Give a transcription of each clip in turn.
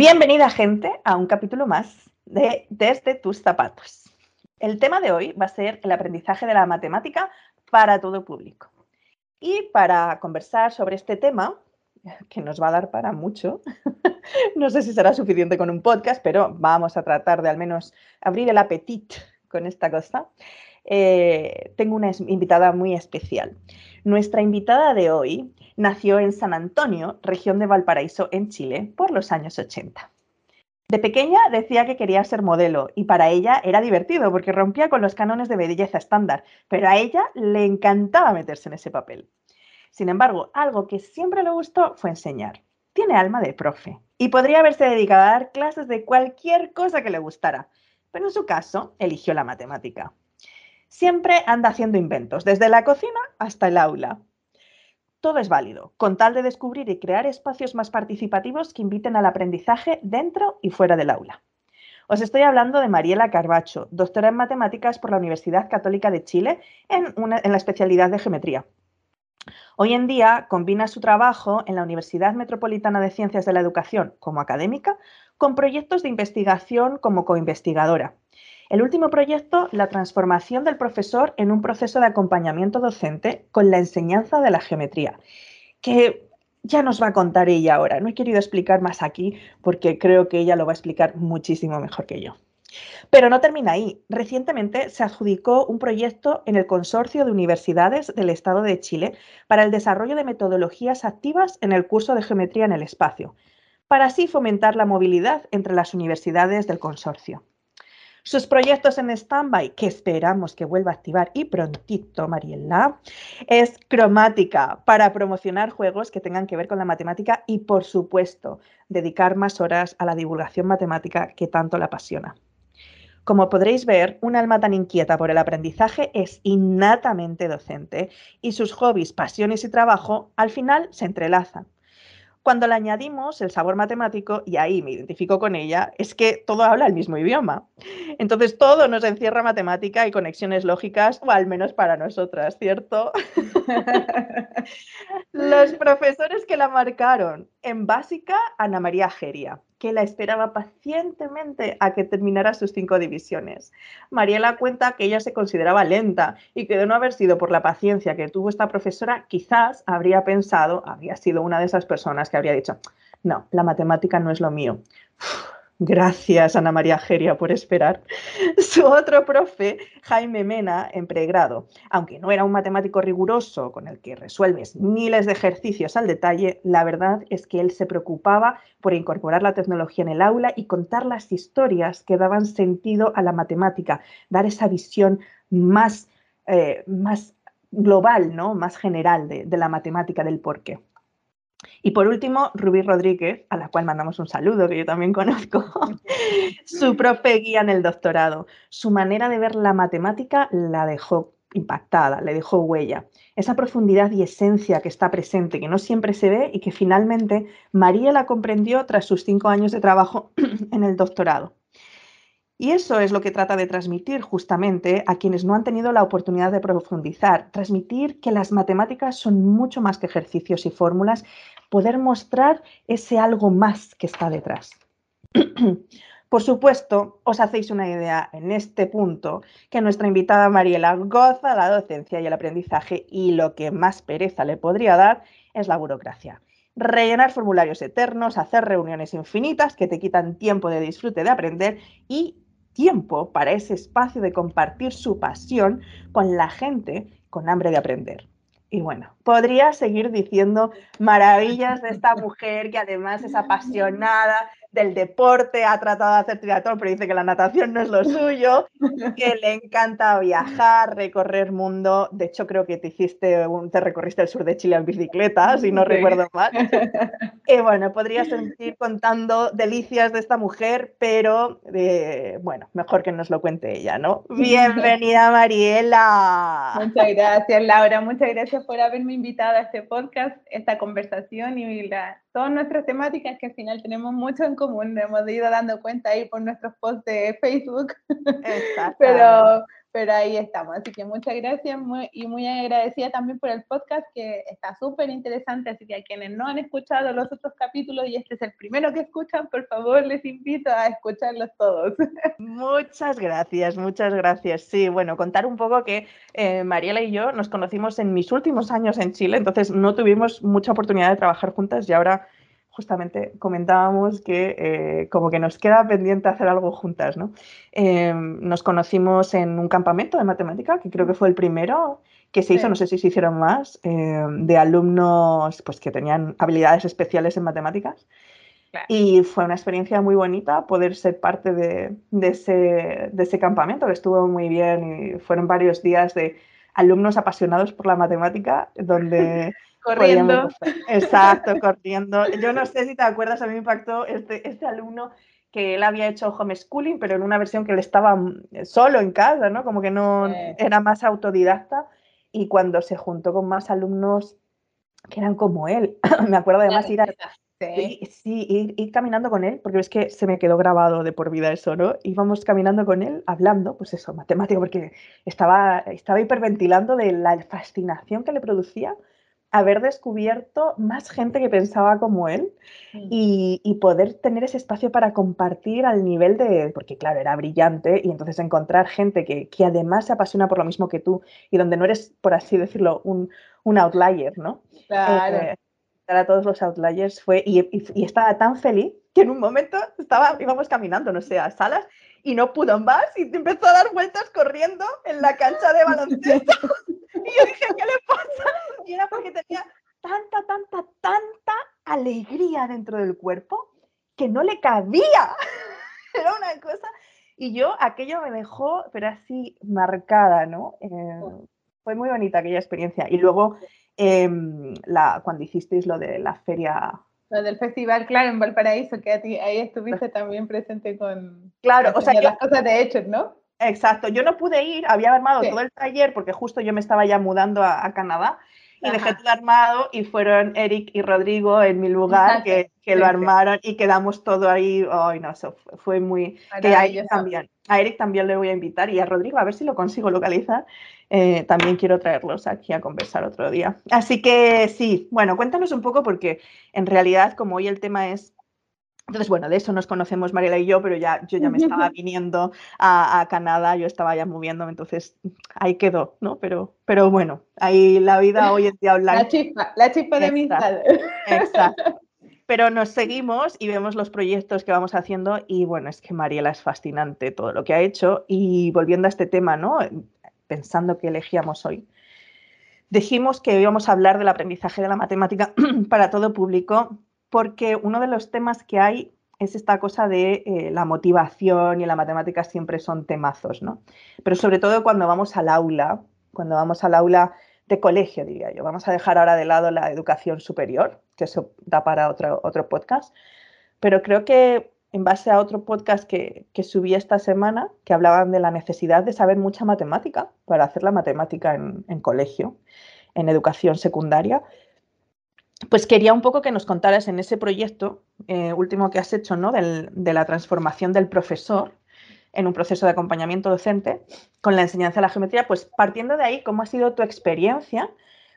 Bienvenida gente a un capítulo más de Desde tus zapatos. El tema de hoy va a ser el aprendizaje de la matemática para todo público. Y para conversar sobre este tema, que nos va a dar para mucho, no sé si será suficiente con un podcast, pero vamos a tratar de al menos abrir el apetito con esta cosa. Eh, tengo una invitada muy especial. Nuestra invitada de hoy nació en San Antonio, región de Valparaíso, en Chile, por los años 80. De pequeña decía que quería ser modelo y para ella era divertido porque rompía con los cánones de belleza estándar, pero a ella le encantaba meterse en ese papel. Sin embargo, algo que siempre le gustó fue enseñar. Tiene alma de profe y podría haberse dedicado a dar clases de cualquier cosa que le gustara, pero en su caso eligió la matemática. Siempre anda haciendo inventos, desde la cocina hasta el aula. Todo es válido, con tal de descubrir y crear espacios más participativos que inviten al aprendizaje dentro y fuera del aula. Os estoy hablando de Mariela Carbacho, doctora en matemáticas por la Universidad Católica de Chile en, la especialidad de geometría. Hoy en día combina su trabajo en la Universidad Metropolitana de Ciencias de la Educación como académica con proyectos de investigación como coinvestigadora el último proyecto, la transformación del profesor en un proceso de acompañamiento docente con la enseñanza de la geometría, que ya nos va a contar ella ahora. No he querido explicar más aquí porque creo que ella lo va a explicar muchísimo mejor que yo. Pero no termina ahí. Recientemente se adjudicó un proyecto en el Consorcio de Universidades del Estado de Chile para el desarrollo de metodologías activas en el curso de Geometría en el Espacio, para así fomentar la movilidad entre las universidades del consorcio. Sus proyectos en stand-by, que esperamos que vuelva a activar y prontito, Mariela, es cromática para promocionar juegos que tengan que ver con la matemática y, por supuesto, dedicar más horas a la divulgación matemática que tanto la apasiona. Como podréis ver, un alma tan inquieta por el aprendizaje es innatamente docente y sus hobbies, pasiones y trabajo al final se entrelazan. Cuando le añadimos el sabor matemático, y ahí me identifico con ella, es que todo habla el mismo idioma. Entonces todo nos encierra matemática y conexiones lógicas, o al menos para nosotras, ¿cierto? Los profesores que la marcaron en básica, Ana María Geria que la esperaba pacientemente a que terminara sus cinco divisiones. Mariela cuenta que ella se consideraba lenta y que de no haber sido por la paciencia que tuvo esta profesora, quizás habría pensado, habría sido una de esas personas que habría dicho, no, la matemática no es lo mío. Gracias, Ana María Geria, por esperar. Su otro profe, Jaime Mena, en pregrado, aunque no era un matemático riguroso con el que resuelves miles de ejercicios al detalle, la verdad es que él se preocupaba por incorporar la tecnología en el aula y contar las historias que daban sentido a la matemática, dar esa visión más, eh, más global, ¿no? más general de, de la matemática, del porqué. Y por último, Rubí Rodríguez, a la cual mandamos un saludo, que yo también conozco, su profe guía en el doctorado. Su manera de ver la matemática la dejó impactada, le dejó huella. Esa profundidad y esencia que está presente, que no siempre se ve y que finalmente María la comprendió tras sus cinco años de trabajo en el doctorado. Y eso es lo que trata de transmitir justamente a quienes no han tenido la oportunidad de profundizar, transmitir que las matemáticas son mucho más que ejercicios y fórmulas, poder mostrar ese algo más que está detrás. Por supuesto, os hacéis una idea en este punto que nuestra invitada Mariela goza la docencia y el aprendizaje y lo que más pereza le podría dar es la burocracia rellenar formularios eternos, hacer reuniones infinitas que te quitan tiempo de disfrute de aprender y tiempo para ese espacio de compartir su pasión con la gente con hambre de aprender. Y bueno, podría seguir diciendo maravillas de esta mujer que además es apasionada del deporte, ha tratado de hacer triatlón, pero dice que la natación no es lo suyo, que le encanta viajar, recorrer mundo. De hecho, creo que te hiciste, un, te recorriste el sur de Chile en bicicleta, si no recuerdo mal. Y bueno, podría seguir contando delicias de esta mujer, pero eh, bueno, mejor que nos lo cuente ella, ¿no? Bienvenida, Mariela. Muchas gracias, Laura. Muchas gracias por haberme invitado a este podcast, esta conversación y la, todas nuestras temáticas que al final tenemos mucho en común, hemos ido dando cuenta ahí por nuestros posts de Facebook. Pero pero ahí estamos. Así que muchas gracias y muy agradecida también por el podcast que está súper interesante. Así que a quienes no han escuchado los otros capítulos y este es el primero que escuchan, por favor les invito a escucharlos todos. Muchas gracias, muchas gracias. Sí, bueno, contar un poco que eh, Mariela y yo nos conocimos en mis últimos años en Chile, entonces no tuvimos mucha oportunidad de trabajar juntas y ahora justamente comentábamos que eh, como que nos queda pendiente hacer algo juntas, ¿no? Eh, nos conocimos en un campamento de matemática, que creo que fue el primero que se hizo, no sé si se hicieron más, eh, de alumnos pues, que tenían habilidades especiales en matemáticas. Y fue una experiencia muy bonita poder ser parte de, de, ese, de, ese, campamento, que estuvo muy bien y fueron varios días de alumnos apasionados por la matemática, donde Corriendo. Exacto, corriendo. Yo no sé si te acuerdas, a mí me impactó este, este alumno que él había hecho homeschooling, pero en una versión que él estaba mm, solo en casa, ¿no? Como que no era más autodidacta. Y cuando se juntó con más alumnos que eran como él, me acuerdo además ir, a, sí. Sí, ir, caminando con él, porque es que se me quedó grabado de por vida eso, ¿no? Íbamos caminando con él, hablando, pues eso, matemático, porque estaba, estaba hiperventilando de la fascinación que le producía haber descubierto más gente que pensaba como él y, poder tener ese espacio para compartir al nivel de, porque claro, era brillante y entonces encontrar gente que, además se apasiona por lo mismo que tú y donde no eres, por así decirlo, un, outlier, ¿no? Claro. Eh, a todos los outliers fue, y, y, estaba tan feliz que en un momento estaba, íbamos caminando, no sé, a salas y no pudo más y empezó a dar vueltas corriendo en la cancha de baloncesto. y yo dije, ¿qué le pasa? Y era porque tenía tanta, tanta, tanta alegría dentro del cuerpo que no le cabía. Era una cosa. Y yo, aquello me dejó, pero así marcada, ¿no? Eh, fue muy bonita aquella experiencia. Y luego, em, la, cuando hicisteis lo de la feria lo del festival, claro, en Valparaíso, que ahí estuviste también presente con claro, o sea, las cosas de hechos, ¿no? Exacto, yo no pude ir, había armado todo el taller porque justo yo me estaba ya mudando a, Canadá y dejé todo armado y fueron Eric y Rodrigo en mi lugar que, que lo armaron y quedamos todo ahí, ay no, eso fue muy... Que a Eric también, a Eric también le voy a invitar y a Rodrigo a ver si lo consigo localizar eh, también quiero traerlos aquí a conversar otro día. Así que sí, bueno, cuéntanos un poco porque en realidad como hoy el tema es entonces, bueno, de eso nos conocemos Mariela y yo, pero ya yo ya me estaba viniendo a, Canadá, yo estaba ya moviéndome, entonces ahí quedó, ¿no? Pero, pero bueno, ahí la vida hoy en día online. La chispa, la chispa de mi Exacto. Pero nos seguimos y vemos los proyectos que vamos haciendo y bueno, es que Mariela es fascinante todo lo que ha hecho y volviendo a este tema, ¿no? pensando que elegíamos hoy. Dijimos que íbamos a hablar del aprendizaje de la matemática para todo público porque uno de los temas que hay es esta cosa de eh, la motivación y la matemática siempre son temazos, ¿no? Pero sobre todo cuando vamos al aula, cuando vamos al aula de colegio, diría yo. Vamos a dejar ahora de lado la educación superior, que eso da para otro, otro podcast, pero creo que en base a otro podcast que, subí esta semana, que hablaban de la necesidad de saber mucha matemática para hacer la matemática en, colegio, en educación secundaria. Pues quería un poco que nos contaras en ese proyecto eh, último que has hecho, ¿no? de la transformación del profesor en un proceso de acompañamiento docente con la enseñanza de la geometría, pues partiendo de ahí, ¿cómo ha sido tu experiencia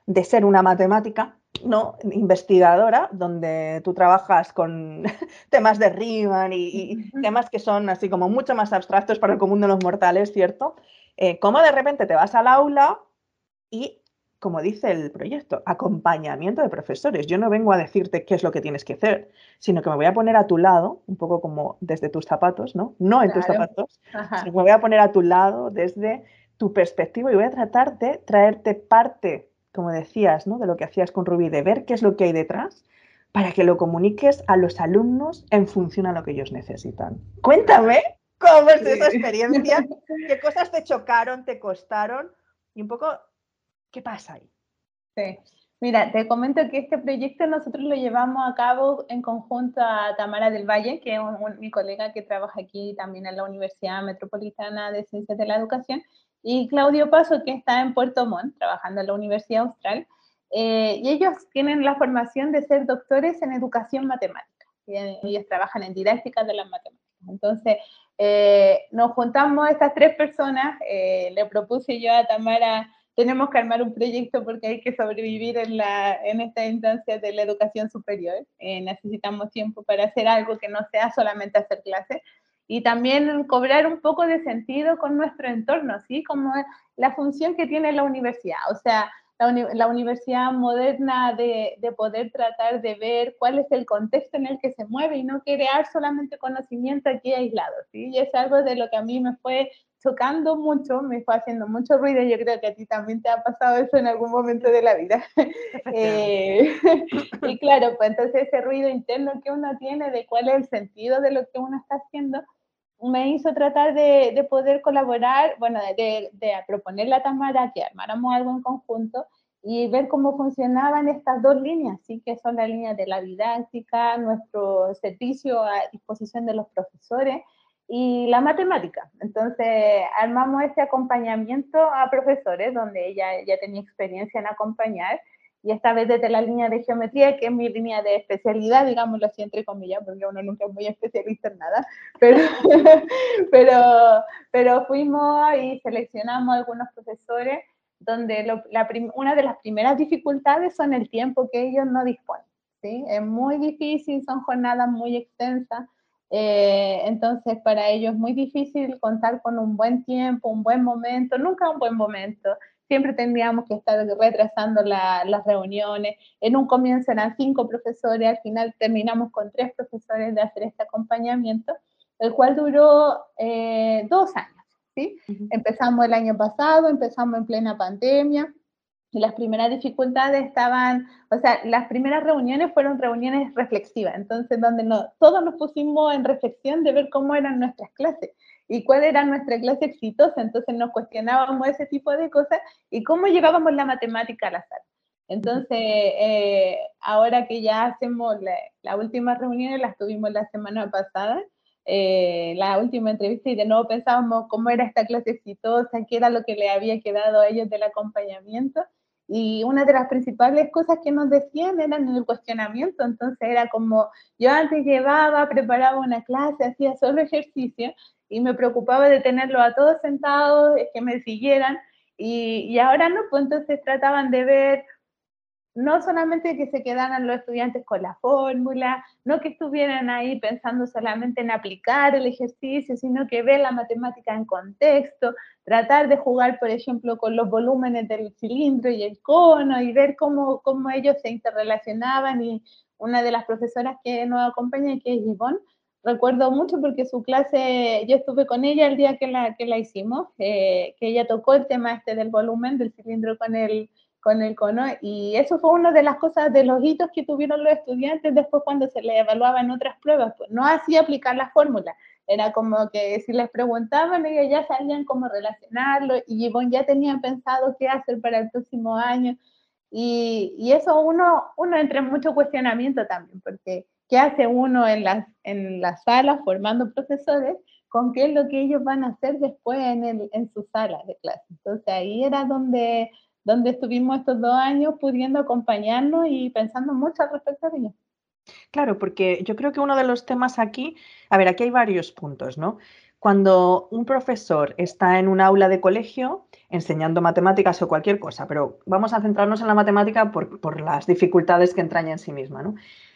de ser una matemática ¿no? investigadora, donde tú trabajas con temas de Riemann y, temas que son así como mucho más abstractos para el común de los mortales, ¿cierto? Eh, cómo de repente te vas al aula y, como dice el proyecto, acompañamiento de profesores. Yo no vengo a decirte qué es lo que tienes que hacer, sino que me voy a poner a tu lado, un poco como desde tus zapatos, ¿no? No en tus zapatos, sino que me voy a poner a tu lado desde tu perspectiva y voy a tratar de traerte parte como decías, ¿no? de lo que hacías con Rubí, de ver qué es lo que hay detrás para que lo comuniques a los alumnos en función a lo que ellos necesitan. Cuéntame cómo es esa experiencia, qué cosas te chocaron, te costaron y un poco qué pasa ahí. Sí. Mira, te comento que este proyecto nosotros lo llevamos a cabo en conjunto a Tamara del Valle, que es mi colega que trabaja aquí también en la Universidad Metropolitana de Ciencias de la Educación, y Claudio Paso, que está en Puerto Montt, trabajando en la Universidad Austral, eh, y ellos tienen la formación de ser doctores en educación matemática. Y ellos trabajan en didáctica de las matemáticas. Entonces, Eh, nos juntamos estas tres personas, eh, le propuse yo a Tamara, tenemos que armar un proyecto porque hay que sobrevivir en, la, en esta instancia de la educación superior. Eh, necesitamos tiempo para hacer algo que no sea solamente hacer clases y también cobrar un poco de sentido con nuestro entorno, ¿sí? Como la función que tiene la universidad. O sea, la, universidad moderna de, de, poder tratar de ver cuál es el contexto en el que se mueve y no crear solamente conocimiento aquí aislado, ¿sí? Y es algo de lo que a mí me fue chocando mucho, me fue haciendo mucho ruido, yo creo que a ti también te ha pasado eso en algún momento de la vida. eh, y claro, pues entonces ese ruido interno que uno tiene de cuál es el sentido de lo que uno está haciendo, me hizo tratar de, de poder colaborar, bueno, de, de, proponerle a que armáramos algo en conjunto y ver cómo funcionaban estas dos líneas, ¿sí? que son la línea de la didáctica, nuestro servicio a disposición de los profesores y la matemática. Entonces, armamos este acompañamiento a profesores, donde ella ya tenía experiencia en acompañar, y esta vez desde la línea de geometría, que es mi línea de especialidad, digámoslo así entre comillas, porque uno nunca es muy especialista en nada, pero, pero, pero fuimos y seleccionamos algunos profesores donde la una de las primeras dificultades son el tiempo que ellos no disponen. ¿sí? Es muy difícil, son jornadas muy extensas, eh, entonces para ellos es muy difícil contar con un buen tiempo, un buen momento, nunca un buen momento siempre tendríamos que estar retrasando las reuniones. En un comienzo eran cinco profesores, al final terminamos con tres profesores de hacer este acompañamiento, el cual duró eh, dos años. ¿sí? Empezamos el año pasado, empezamos en plena pandemia. Y las primeras dificultades estaban, o sea, las primeras reuniones fueron reuniones reflexivas, entonces donde no, todos nos pusimos en reflexión de ver cómo eran nuestras clases y cuál era nuestra clase exitosa. Entonces nos cuestionábamos ese tipo de cosas y cómo llevábamos la matemática a la sala. Entonces, eh, ahora que ya hacemos la, última reunión, las tuvimos la semana pasada, eh, la última entrevista y de nuevo pensábamos cómo era esta clase exitosa, qué era lo que le había quedado a ellos del acompañamiento. Y una de las principales cosas que nos decían eran el cuestionamiento. Entonces era como, yo antes llevaba, preparaba una clase, hacía solo ejercicio y me preocupaba de tenerlos a todos sentados, que me siguieran, y, y, ahora no, pues entonces trataban de ver no solamente que se quedaran los estudiantes con la fórmula, no que estuvieran ahí pensando solamente en aplicar el ejercicio, sino que ver la matemática en contexto, tratar de jugar, por ejemplo, con los volúmenes del cilindro y el cono y ver cómo, cómo ellos se interrelacionaban. Y una de las profesoras que nos acompaña, que es Yvonne, recuerdo mucho porque su clase, yo estuve con ella el día que la, que la hicimos, eh, que ella tocó el tema este del volumen del cilindro con el, con el cono, y eso fue una de las cosas, de los hitos que tuvieron los estudiantes después cuando se les evaluaba en otras pruebas, pues no hacía aplicar la fórmula, era como que si les preguntaban, ellos ya sabían cómo relacionarlo, y ya tenían pensado qué hacer para el próximo año, y, y eso uno, uno entra en mucho cuestionamiento también, porque qué hace uno en las, en las salas formando profesores con qué es lo que ellos van a hacer después en, el, en sus salas de clase. Entonces ahí era donde, donde estuvimos estos dos años pudiendo acompañarnos y pensando mucho al respecto de ellos. Claro, porque yo creo que uno de los temas aquí, a ver, aquí hay varios puntos, ¿no? Cuando un profesor está en un aula de colegio enseñando matemáticas o cualquier cosa, pero vamos a centrarnos en la matemática por, por las dificultades que entraña en sí misma, ¿no?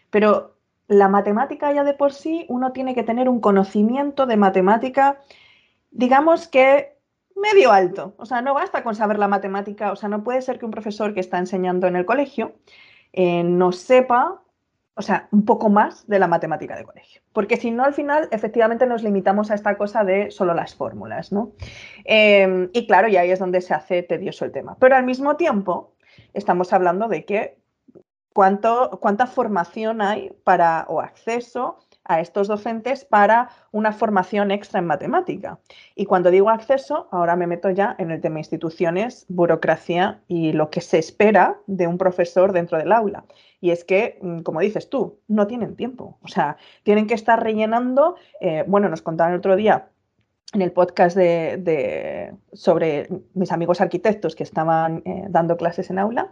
Pero la matemática ya de por sí, uno tiene que tener un conocimiento de matemática, digamos que medio alto. O sea, no basta con saber la matemática, o sea, no puede ser que un profesor que está enseñando en el colegio eh, no sepa, o sea, un poco más de la matemática de colegio. Porque si no, al final, efectivamente nos limitamos a esta cosa de solo las fórmulas, ¿no? Em, y claro, y ahí es donde se hace tedioso el tema. Pero al mismo tiempo, estamos hablando de que cuánta formación hay para o acceso a estos docentes para una formación extra en matemática. Y cuando digo acceso, ahora me meto ya en el tema instituciones, burocracia y lo que se espera de un profesor dentro del aula. Y es que, mm, como dices tú, no tienen tiempo. O sea, tienen que estar rellenando, eh, bueno, nos contaban el otro día en el podcast de, sobre mis amigos arquitectos que estaban eh, dando clases en aula,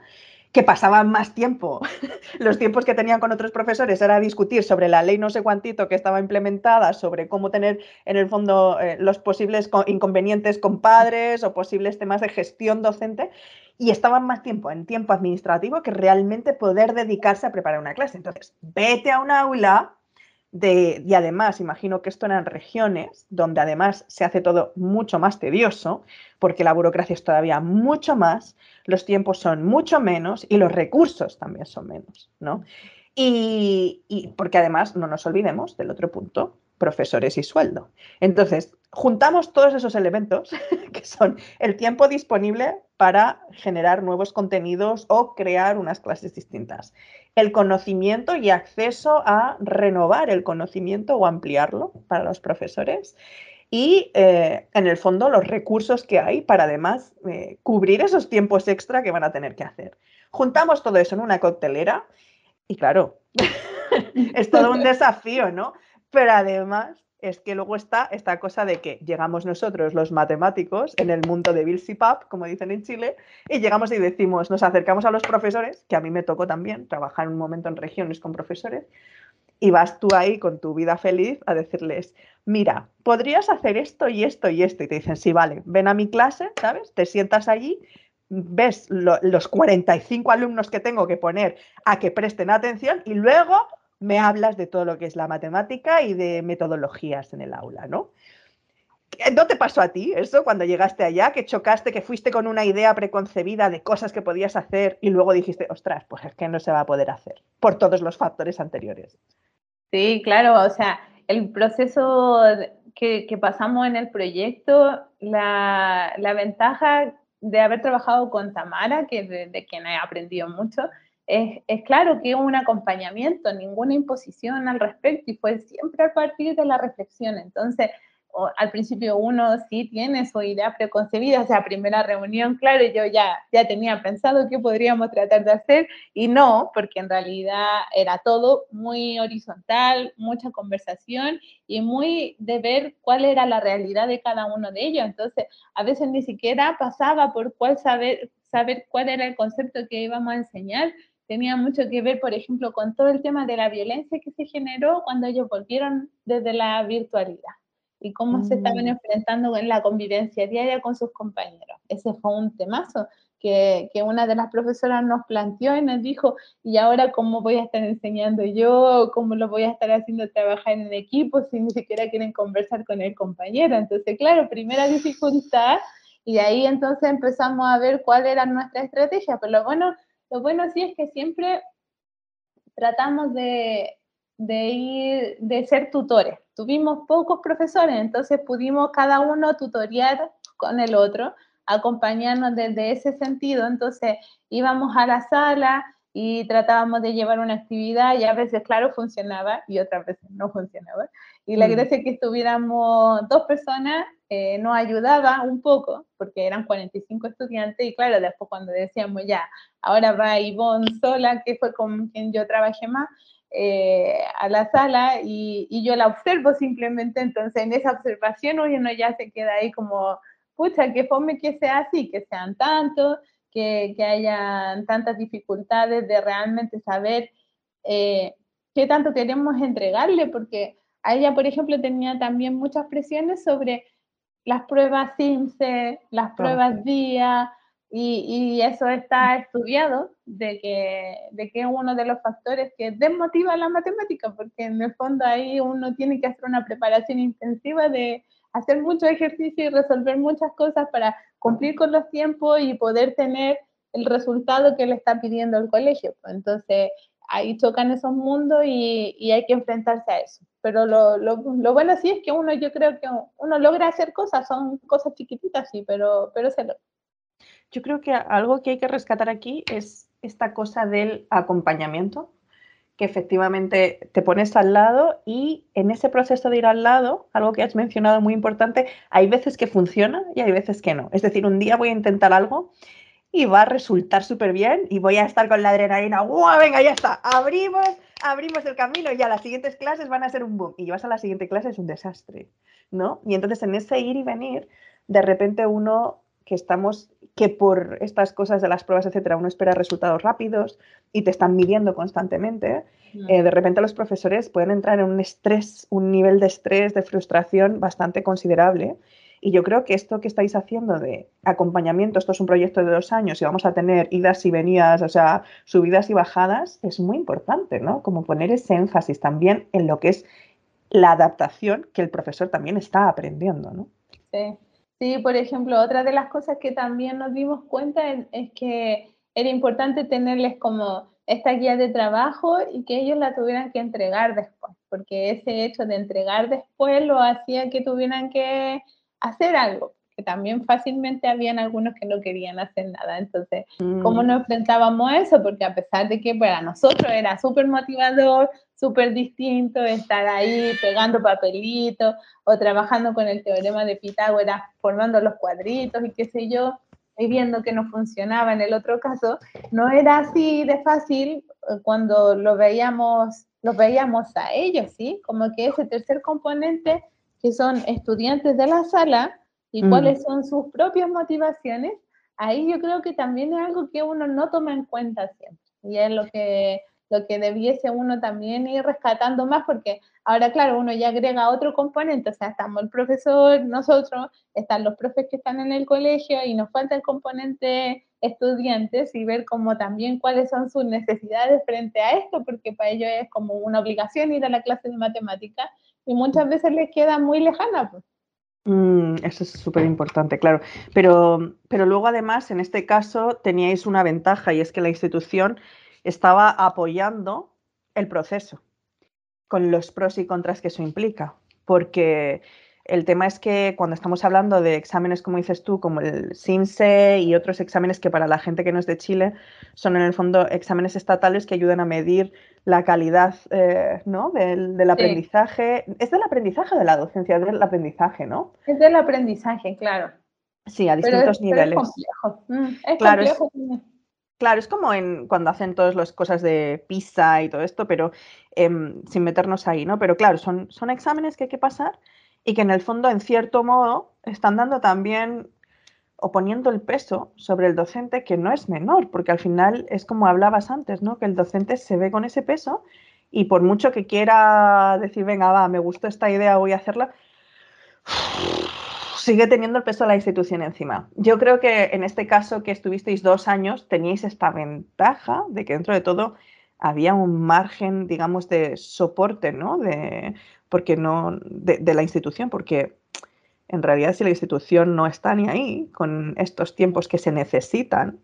que pasaban más tiempo. Los tiempos que tenían con otros profesores era discutir sobre la ley no sé cuántito que estaba implementada, sobre cómo tener en el fondo eh, los posibles inconvenientes con padres o posibles temas de gestión docente y estaban más tiempo en tiempo administrativo que realmente poder dedicarse a preparar una clase. Entonces, vete a un aula y además, imagino que esto eran regiones donde además se hace todo mucho más tedioso, porque la burocracia es todavía mucho más, los tiempos son mucho menos y los recursos también son menos, ¿no? Y, y porque además, no nos olvidemos del otro punto, profesores y sueldo. Entonces, juntamos todos esos elementos, que son el tiempo disponible para generar nuevos contenidos o crear unas clases distintas, el conocimiento y acceso a renovar el conocimiento o ampliarlo para los profesores y, eh, en el fondo, los recursos que hay para además eh, cubrir esos tiempos extra que van a tener que hacer. Juntamos todo eso en una coctelera y, claro, es todo un desafío, ¿no? Pero además es que luego está esta cosa de que llegamos nosotros, los matemáticos, en el mundo de Pap, como dicen en Chile, y llegamos y decimos, nos acercamos a los profesores, que a mí me tocó también trabajar un momento en regiones con profesores, y vas tú ahí con tu vida feliz a decirles, mira, podrías hacer esto y esto y esto, y te dicen, sí, vale, ven a mi clase, ¿sabes? Te sientas allí ves los 45 alumnos que tengo que poner a que presten atención y luego me hablas de todo lo que es la matemática y de metodologías en el aula, ¿no? ¿No te pasó a ti eso cuando llegaste allá, que chocaste, que fuiste con una idea preconcebida de cosas que podías hacer y luego dijiste, ostras, pues es que no se va a poder hacer por todos los factores anteriores? Sí, claro, o sea, el proceso que, pasamos en el proyecto, la, ventaja de haber trabajado con Tamara, que de, de quien he aprendido mucho, es, claro que un acompañamiento, ninguna imposición al respecto y fue siempre a partir de la reflexión. Entonces, al principio uno sí tiene su idea preconcebida, o sea, primera reunión, claro, yo ya, ya tenía pensado qué podríamos tratar de hacer y no, porque en realidad era todo muy horizontal, mucha conversación y muy de ver cuál era la realidad de cada uno de ellos. Entonces, a veces ni siquiera pasaba por cuál saber, saber cuál era el concepto que íbamos a enseñar, tenía mucho que ver, por ejemplo, con todo el tema de la violencia que se generó cuando ellos volvieron desde la virtualidad y cómo se estaban mm. enfrentando en la convivencia diaria con sus compañeros. Ese fue un temazo que, que, una de las profesoras nos planteó y nos dijo, ¿y ahora cómo voy a estar enseñando yo? ¿Cómo lo voy a estar haciendo trabajar en equipo si ni siquiera quieren conversar con el compañero? Entonces, claro, primera dificultad y ahí entonces empezamos a ver cuál era nuestra estrategia. Pero lo bueno lo bueno sí es que siempre tratamos de, ir, de ser tutores. Tuvimos pocos profesores, entonces pudimos cada uno tutoriar con el otro, acompañarnos desde ese sentido. Entonces íbamos a la sala y tratábamos de llevar una actividad y a veces, claro, funcionaba y otras veces no funcionaba. Y la mm. gracia es que estuviéramos dos personas eh, nos ayudaba un poco, porque eran 45 estudiantes, y claro, después cuando decíamos ya, ahora va Ivonne sola, que fue con quien yo trabajé más, eh, a la sala y, y, yo la observo simplemente, entonces en esa observación uno ya se queda ahí como, pucha, que fome que sea así, que sean tantos, que, que hayan tantas dificultades de realmente saber eh, qué tanto queremos entregarle, porque a ella, por ejemplo, tenía también muchas presiones sobre las pruebas CIMSE, las pruebas DIA, y, eso está estudiado de que, de que es uno de los factores que desmotiva la matemática, porque en el fondo ahí uno tiene que hacer una preparación intensiva de hacer mucho ejercicio y resolver muchas cosas para cumplir con los tiempos y poder tener el resultado que le está pidiendo el colegio. Entonces, ahí chocan esos mundos y, y hay que enfrentarse a eso pero lo, lo, lo, bueno sí es que uno, yo creo que uno logra hacer cosas, son cosas chiquititas, sí, pero, pero se lo... Yo creo que algo que hay que rescatar aquí es esta cosa del acompañamiento, que efectivamente te pones al lado y en ese proceso de ir al lado, algo que has mencionado muy importante, hay veces que funciona y hay veces que no. Es decir, un día voy a intentar algo y va a resultar súper bien y voy a estar con la adrenalina, ¡guau! Venga, ya está, abrimos abrimos el camino y ya las siguientes clases van a ser un boom. Y vas a la siguiente clase es un desastre, ¿no? Y entonces en ese ir y venir, de repente uno que estamos que por estas cosas de las pruebas, etcétera, uno espera resultados rápidos y te están midiendo constantemente, eh, de repente los profesores pueden entrar en un estrés, un nivel de estrés, de frustración bastante considerable. Y yo creo que esto que estáis haciendo de acompañamiento, esto es un proyecto de dos años y vamos a tener idas y venidas, o sea, subidas y bajadas, es muy importante, ¿no? Como poner ese énfasis también en lo que es la adaptación que el profesor también está aprendiendo, ¿no? Sí. Sí, por ejemplo, otra de las cosas que también nos dimos cuenta es, que era importante tenerles como esta guía de trabajo y que ellos la tuvieran que entregar después, porque ese hecho de entregar después lo hacía que tuvieran que hacer algo, que también fácilmente habían algunos que no querían hacer nada. Entonces, ¿cómo mm. nos enfrentábamos a eso? Porque a pesar de que para nosotros era súper motivador, súper distinto estar ahí pegando papelitos o trabajando con el teorema de Pitágoras, formando los cuadritos y qué sé yo, y viendo que no funcionaba en el otro caso, no era así de fácil eh, cuando lo veíamos, los veíamos a ellos, ¿sí? Como que ese tercer componente, que son estudiantes de la sala y mm. cuáles son sus propias motivaciones, ahí yo creo que también es algo que uno no toma en cuenta siempre. Y es lo que lo que debiese uno también ir rescatando más, porque ahora, claro, uno ya agrega otro componente, o sea, estamos el profesor, nosotros, están los profes que están en el colegio y nos falta el componente estudiantes y ver como también cuáles son sus necesidades frente a esto, porque para ellos es como una obligación ir a la clase de matemática y muchas veces les queda muy lejana. Pues. Mm, eso es súper importante, claro. Pero, pero luego además, en este caso, teníais una ventaja y es que la institución estaba apoyando el proceso con los pros y contras que eso implica, porque el tema es que cuando estamos hablando de exámenes, como dices tú, como el SIMSE y otros exámenes que para la gente que no es de Chile son en el fondo exámenes estatales que ayudan a medir la calidad eh, ¿no? del, aprendizaje. ¿Es del aprendizaje o de la docencia? Es del aprendizaje, ¿no? Es del aprendizaje, claro. Sí, a distintos niveles. es complejo. Mm, es claro, complejo. Claro, es como en cuando hacen todas las cosas de PISA y todo esto, pero em, sin meternos ahí, ¿no? Pero claro, son, son exámenes que hay que pasar y que en el fondo, en cierto modo, están dando también o poniendo el peso sobre el docente que no es menor, porque al final es como hablabas antes, ¿no? Que el docente se ve con ese peso y por mucho que quiera decir, venga, va, me gustó esta idea, voy a hacerla, sigue teniendo el peso de la institución encima. Yo creo que en este caso que estuvisteis dos años teníais esta ventaja de que dentro de todo había un margen, digamos, de soporte, ¿no? De, porque no, de, la institución, porque en realidad si la institución no está ni ahí con estos tiempos que se necesitan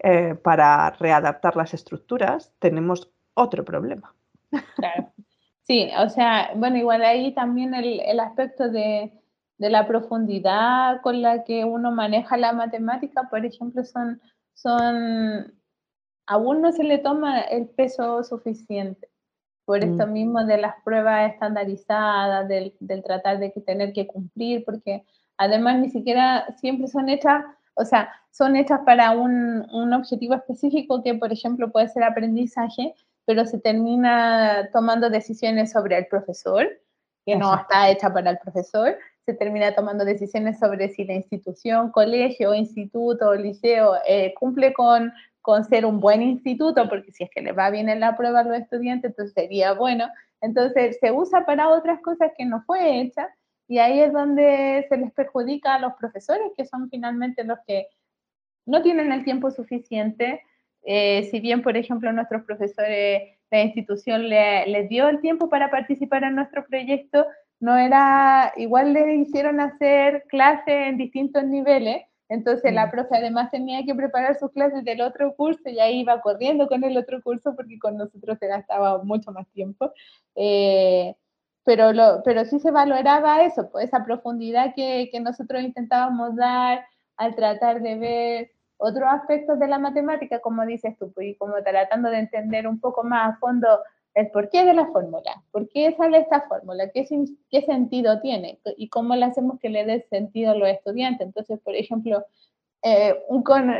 eh, para readaptar las estructuras, tenemos otro problema. Claro. Sí, o sea, bueno, igual ahí también el aspecto de, de la profundidad con la que uno maneja la matemática, por ejemplo, son, son, aún no se le toma el peso suficiente. Por esto mm. mismo de las pruebas estandarizadas, del, del, tratar de tener que cumplir, porque además ni siquiera siempre son hechas, o sea, son hechas para un, un objetivo específico que, por ejemplo, puede ser aprendizaje, pero se termina tomando decisiones sobre el profesor, que no está hecha para el profesor, se termina tomando decisiones sobre si la institución, colegio, instituto, liceo eh, cumple con, con ser un buen instituto, porque si es que le va bien en la prueba a los estudiantes, entonces sería bueno. Entonces se usa para otras cosas que no fue hecha y ahí es donde se les perjudica a los profesores, que son finalmente los que no tienen el tiempo suficiente. Eh, si bien, por ejemplo, nuestros profesores, la institución les dio el tiempo para participar en nuestro proyecto, no era, igual le hicieron hacer clases en distintos niveles, entonces la mm. profe además tenía que preparar sus clases del otro curso y ahí iba corriendo con el otro curso porque con nosotros se gastaba mucho más tiempo. Eh, pero, lo, pero sí se valoraba eso, pues esa profundidad que, que nosotros intentábamos dar al tratar de ver otros aspectos de la matemática, como dices tú, pues, y como tratando de entender un poco más a fondo el porqué de la fórmula, por qué sale esta fórmula, qué, sentido tiene y cómo le hacemos que le dé sentido a los estudiantes. Entonces, por ejemplo, eh,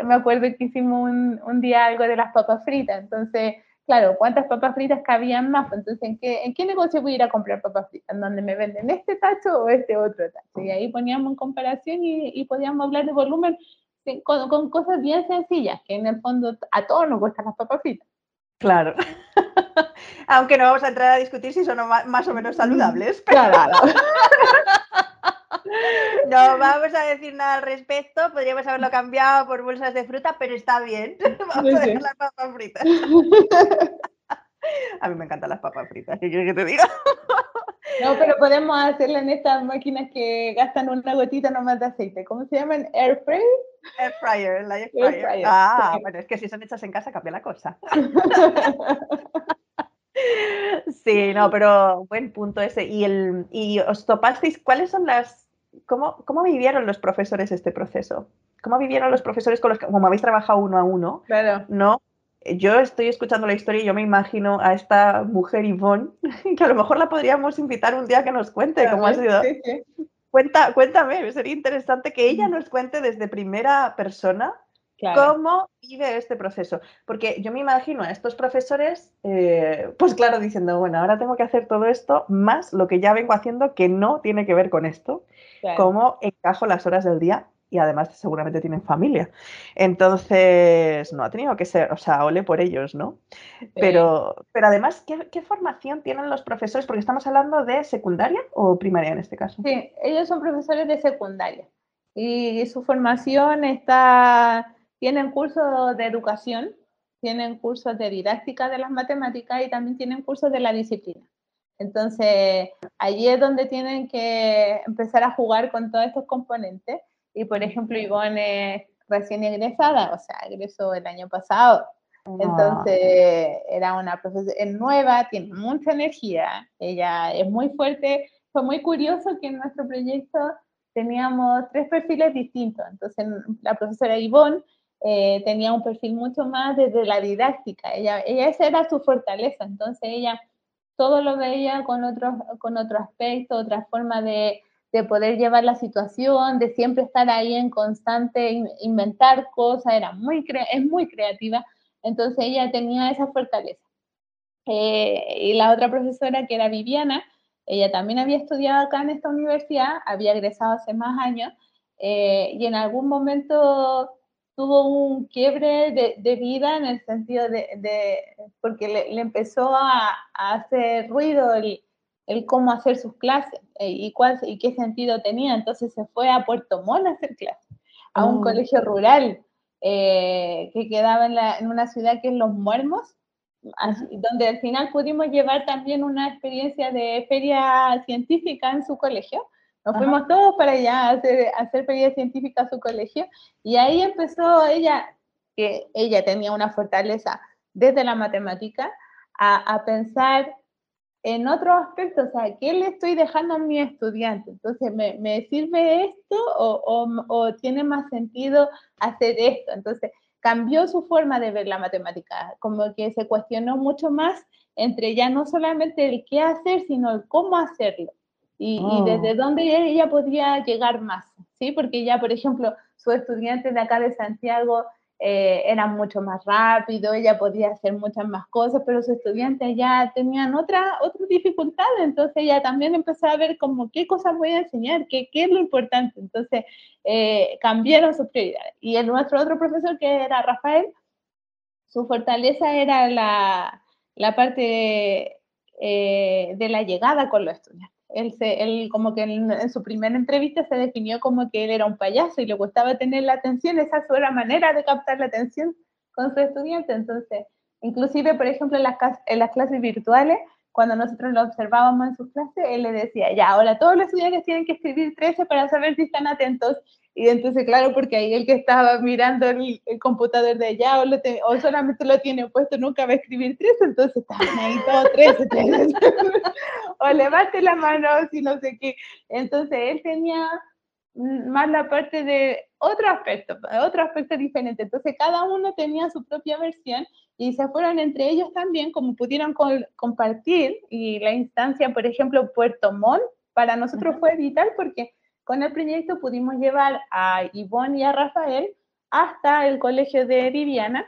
me acuerdo que hicimos un, día algo de las papas fritas, entonces, claro, ¿cuántas papas fritas cabían más? Entonces, ¿en qué, ¿en negocio voy a ir a comprar papas fritas? ¿En donde me venden este tacho o este otro tacho? Y ahí poníamos en comparación y, y podíamos hablar de volumen con, cosas bien sencillas, que en el fondo a todos nos gustan las papas fritas. Claro. Aunque no vamos a entrar a discutir si son más o menos saludables. Claro. No vamos a decir nada al respecto, podríamos haberlo cambiado por bolsas de fruta, pero está bien. Vamos a dejar las papas fritas. A mí me encantan las papas fritas, ¿qué quieres que te diga? No, pero podemos hacerla en estas máquinas que gastan una gotita nomás de aceite. ¿Cómo se llaman? ¿Air fryer? Air fryer, la air fryer. Ah, bueno, es que si son hechas en casa cambia la cosa. Sí, no, pero buen punto ese. Y, el, y os topasteis, ¿cuáles son las, cómo, cómo vivieron los profesores este proceso? ¿Cómo vivieron los profesores con los que, como habéis trabajado uno a uno? Claro. ¿No? Yo estoy escuchando la historia y yo me imagino a esta mujer Yvonne, que a lo mejor la podríamos invitar un día que nos cuente cómo ha sido. Sí, sí. Cuenta, cuéntame, sería interesante que ella nos cuente desde primera persona ¿Cómo vive este proceso? Porque yo me imagino a estos profesores, eh, pues claro, diciendo, bueno, ahora tengo que hacer todo esto, más lo que ya vengo haciendo que no tiene que ver con esto, cómo encajo las horas del día y además seguramente tienen familia. Entonces, no ha tenido que ser, o sea, ole por ellos, ¿no? Pero, pero además, ¿qué, ¿qué, formación tienen los profesores? Porque estamos hablando de secundaria o primaria en este caso. Sí, ellos son profesores de secundaria y su formación está tienen cursos de educación, tienen cursos de didáctica de las matemáticas y también tienen cursos de la disciplina. Entonces, allí es donde tienen que empezar a jugar con todos estos componentes. Y, por ejemplo, Ivonne es recién egresada, o sea, egresó el año pasado. Entonces, era una profesora nueva, tiene mucha energía, ella es muy fuerte. Fue muy curioso que en nuestro proyecto teníamos tres perfiles distintos. Entonces, la profesora Ivonne eh, tenía un perfil mucho más desde la didáctica. Ella, ella, esa era su fortaleza, entonces ella todo lo veía con otro, con otro aspecto, otra forma de, de poder llevar la situación, de siempre estar ahí en constante inventar cosas, era muy es muy creativa, entonces ella tenía esa fortaleza. Eh, y la otra profesora que era Viviana, ella también había estudiado acá en esta universidad, había egresado hace más años, eh, y en algún momento tuvo un quiebre de, vida en el sentido de, porque le, empezó a, hacer ruido el, el, cómo hacer sus clases eh, y, cuál, y qué sentido tenía. Entonces se fue a Puerto Montt a hacer clases, a un oh. colegio rural eh, que quedaba en, la, en, una ciudad que es Los Muermos, donde al final pudimos llevar también una experiencia de feria científica en su colegio nos fuimos todos para allá a hacer, a hacer científica a su colegio y ahí empezó ella, que ella tenía una fortaleza desde la matemática, a, a pensar en otros aspectos, o sea, ¿qué le estoy dejando a mi estudiante? Entonces, ¿me, me sirve esto o, o, o, tiene más sentido hacer esto? Entonces, cambió su forma de ver la matemática, como que se cuestionó mucho más entre ya no solamente el qué hacer, sino el cómo hacerlo y, oh. desde dónde ella podía llegar más, ¿sí? Porque ya, por ejemplo, sus estudiantes de acá de Santiago eh, eran mucho más rápidos, ella podía hacer muchas más cosas, pero sus estudiantes ya tenían otra, otra dificultad, entonces ella también empezó a ver como qué cosas voy a enseñar, qué, qué es lo importante, entonces eh, cambiaron sus prioridades. Y el nuestro otro profesor, que era Rafael, su fortaleza era la, la parte eh, de la llegada con los estudiantes él, se, él como que en, su primera entrevista se definió como que él era un payaso y le gustaba tener la atención, esa fue la manera de captar la atención con su estudiante. Entonces, inclusive, por ejemplo, en las, en las clases virtuales, cuando nosotros lo observábamos en sus clases, él le decía, ya, ahora todos los estudiantes tienen que escribir 13 para saber si están atentos. Y entonces, claro, porque ahí el que estaba mirando el, computador de allá o, solamente lo tiene puesto nunca va a escribir 13, entonces estaban ahí todos 13, 13. o levante la mano, si no sé qué. Entonces, él tenía más la parte de otro aspecto, otro aspecto diferente. Entonces, cada uno tenía su propia versión y se fueron entre ellos también, como pudieron compartir. Y la instancia, por ejemplo, Puerto Montt, para nosotros fue vital porque con el proyecto pudimos llevar a Ivonne y a Rafael hasta el colegio de Viviana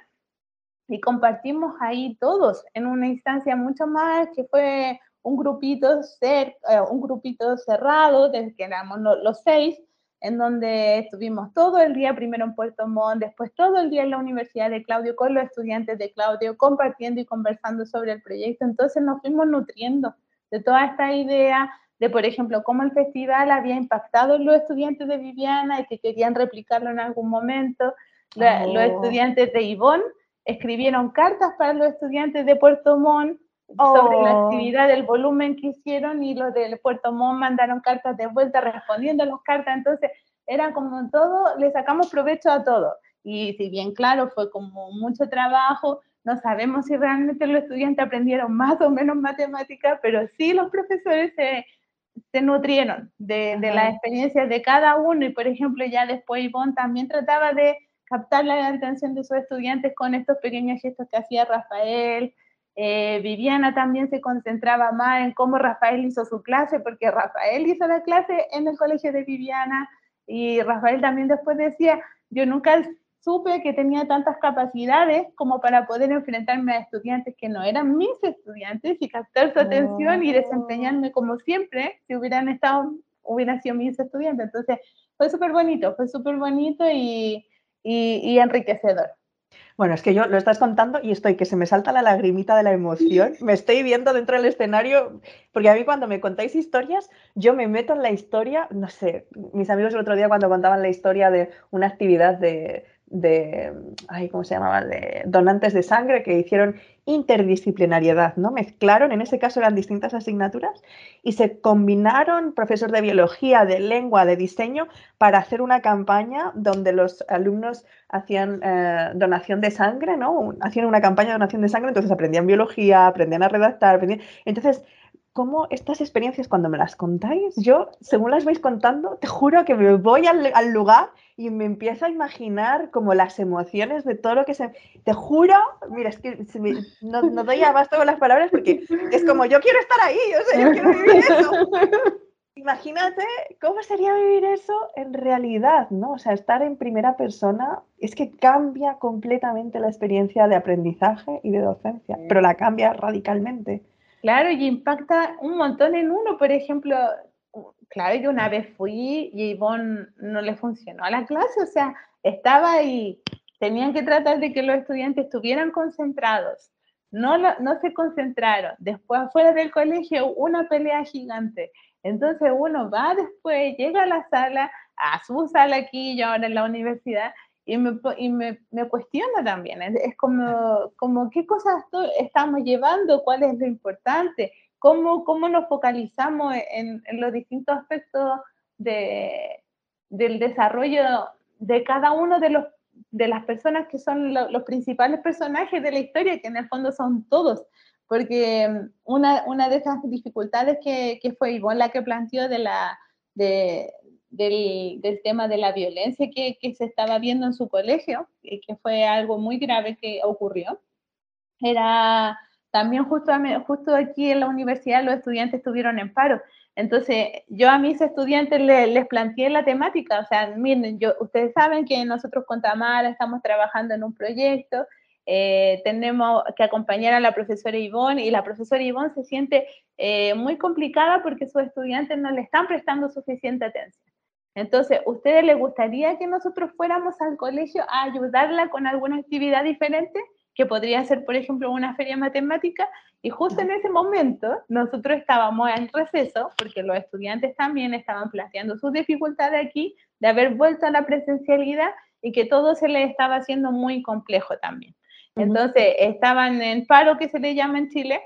y compartimos ahí todos en una instancia mucho más que fue un grupito, ser, eh, un grupito cerrado, desde que éramos los seis, en donde estuvimos todo el día, primero en Puerto Montt, después todo el día en la Universidad de Claudio con los estudiantes de Claudio, compartiendo y conversando sobre el proyecto. Entonces nos fuimos nutriendo de toda esta idea de, por ejemplo, cómo el festival había impactado en los estudiantes de Viviana y que querían replicarlo en algún momento. Los Oh. estudiantes de Ivón escribieron cartas para los estudiantes de Puerto Montt sobre la Oh. actividad del volumen que hicieron y los de Puerto Montt mandaron cartas de vuelta respondiendo a las cartas. Entonces, era como todo, le sacamos provecho a todo. Y si bien, claro, fue como mucho trabajo, no sabemos si realmente los estudiantes aprendieron más o menos matemáticas, pero sí los profesores se, se nutrieron de, de las experiencias de cada uno. Y, por ejemplo, ya después Ivonne también trataba de captar la atención de sus estudiantes con estos pequeños gestos que hacía Rafael. Eh, Viviana también se concentraba más en cómo Rafael hizo su clase, porque Rafael hizo la clase en el colegio de Viviana y Rafael también después decía, yo nunca supe que tenía tantas capacidades como para poder enfrentarme a estudiantes que no eran mis estudiantes y captar su atención y desempeñarme como siempre si hubieran estado, hubieran sido mis estudiantes. Entonces fue súper bonito, fue súper bonito y, y, y enriquecedor. Bueno, es que yo lo estás contando y estoy que se me salta la lagrimita de la emoción. Me estoy viendo dentro del escenario, porque a mí cuando me contáis historias, yo me meto en la historia, no sé, mis amigos el otro día cuando contaban la historia de una actividad de, de ay, ¿cómo se llamaba? De donantes de sangre que hicieron interdisciplinariedad, ¿no? Mezclaron, en ese caso eran distintas asignaturas, y se combinaron profesor de biología, de lengua, de diseño, para hacer una campaña donde los alumnos hacían eh, donación de sangre, ¿no? Hacían una campaña de donación de sangre, entonces aprendían biología, aprendían a redactar, aprendían... Entonces, cómo estas experiencias cuando me las contáis, yo, según las vais contando, te juro que me voy al, al lugar y me empiezo a imaginar como las emociones de todo lo que se... Te juro, mira, es que me- no, no doy abasto con las palabras porque es como yo quiero estar ahí, o sea, yo quiero vivir eso. Imagínate cómo sería vivir eso en realidad, ¿no? O sea, estar en primera persona es que cambia completamente la experiencia de aprendizaje y de docencia, pero la cambia radicalmente. Claro, y impacta un montón en uno. Por ejemplo, claro, yo una vez fui y Ivonne no le funcionó a la clase, o sea, estaba ahí, tenían que tratar de que los estudiantes estuvieran concentrados. No, no se concentraron. Después, afuera del colegio, una pelea gigante. Entonces, uno va después, llega a la sala, a su sala aquí, yo ahora en la universidad, y me, y me, me cuestiona también. Es, es como, como qué cosas estamos llevando, cuál es lo importante, cómo, cómo nos focalizamos en, en los distintos aspectos de, del desarrollo de cada uno de los de las personas que son lo- los principales personajes de la historia, que en el fondo son todos, porque mm, una, una de esas dificultades que, que fue Ivonne la que planteó de la, de, del, del tema de la violencia que, que se estaba viendo en su colegio, que fue algo muy grave que ocurrió, era también justo, justo aquí en la universidad los estudiantes estuvieron en paro. Entonces, yo a mis estudiantes le- les planteé la temática, o sea, miren, yo, ustedes saben que nosotros con Tamara estamos trabajando en un proyecto, eh, tenemos que acompañar a la profesora Ivonne y la profesora Ivonne se siente eh, muy complicada porque sus estudiantes no le están prestando suficiente atención. Entonces, ¿ustedes les gustaría que nosotros fuéramos al colegio a ayudarla con alguna actividad diferente? Que podría ser, por ejemplo, una feria matemática. Y justo en ese momento, nosotros estábamos en receso, porque los estudiantes también estaban planteando sus dificultades aquí, de haber vuelto a la presencialidad y que todo se les estaba haciendo muy complejo también. Entonces, estaban en paro, que se le llama en Chile,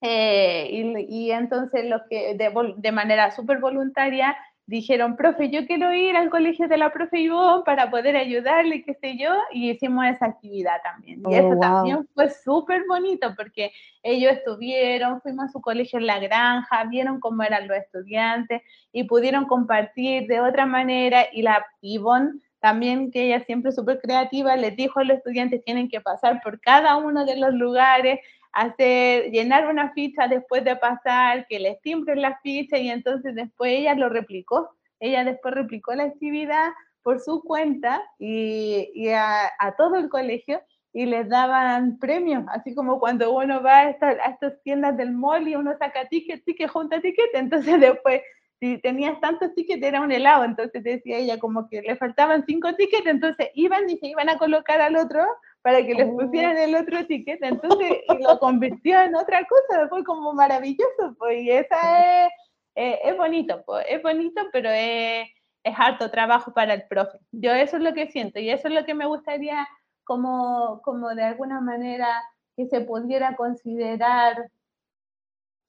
eh, y, y entonces los que de manera súper voluntaria dijeron, profe, yo quiero ir al colegio de la profe Ivonne para poder ayudarle, qué sé yo, y hicimos esa actividad también. Y Oh, eso wow. también fue súper bonito porque ellos estuvieron, fuimos a su colegio en la granja, vieron cómo eran los estudiantes y pudieron compartir de otra manera y la Ivonne también, que ella siempre súper creativa, les dijo a los estudiantes tienen que pasar por cada uno de los lugares, hacer, llenar una ficha después de pasar, que les timbren la ficha y entonces después ella lo replicó. Ella después replicó la actividad por su cuenta y, y a, todo el colegio y les daban premios, así como cuando uno va a, esta, a estas tiendas del mall y uno saca ticket, ticket, junta ticket, entonces después si tenías tantos tickets era un helado, entonces decía ella como que le faltaban cinco tickets, entonces iban y se iban a colocar al otro para que les oh. pusieran el otro ticket, entonces lo convirtió en otra cosa, fue como maravilloso, pues, y esa es, eh, es bonito, pues, es bonito, pero es, es harto trabajo para el profe. Yo eso es lo que siento y eso es lo que me gustaría como, como de alguna manera que se pudiera considerar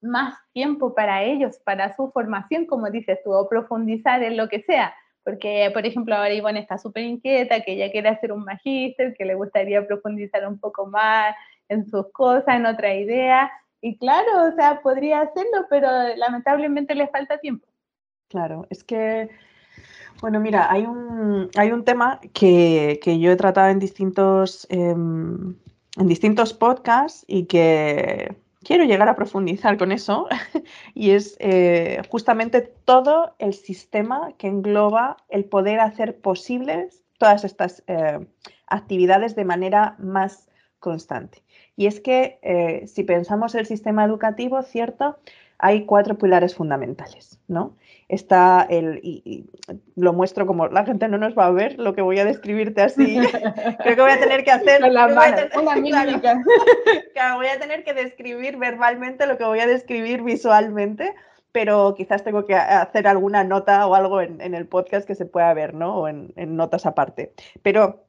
más tiempo para ellos, para su formación, como dices tú, o profundizar en lo que sea. Porque, por ejemplo, ahora Ivonne está súper inquieta, que ella quiere hacer un magíster, que le gustaría profundizar un poco más en sus cosas, en otra idea. Y claro, o sea, podría hacerlo, pero lamentablemente le falta tiempo. Claro, es que, bueno, mira, hay un, hay un tema que, que yo he tratado en distintos, em, en distintos podcasts y que quiero llegar a profundizar con eso y es eh, justamente todo el sistema que engloba el poder hacer posibles todas estas eh, actividades de manera más constante. Y es que eh, si pensamos el sistema educativo, ¿cierto? Hay cuatro pilares fundamentales, ¿no? está el, y, lo muestro como la gente no nos va a ver lo que voy a describirte así. Creo que voy a tener que hacer la voy, a tener, voy a tener que describir verbalmente lo que voy a describir visualmente, pero quizás tengo que hacer alguna nota o algo en, el podcast que se pueda ver, ¿no? O en, en notas aparte. Pero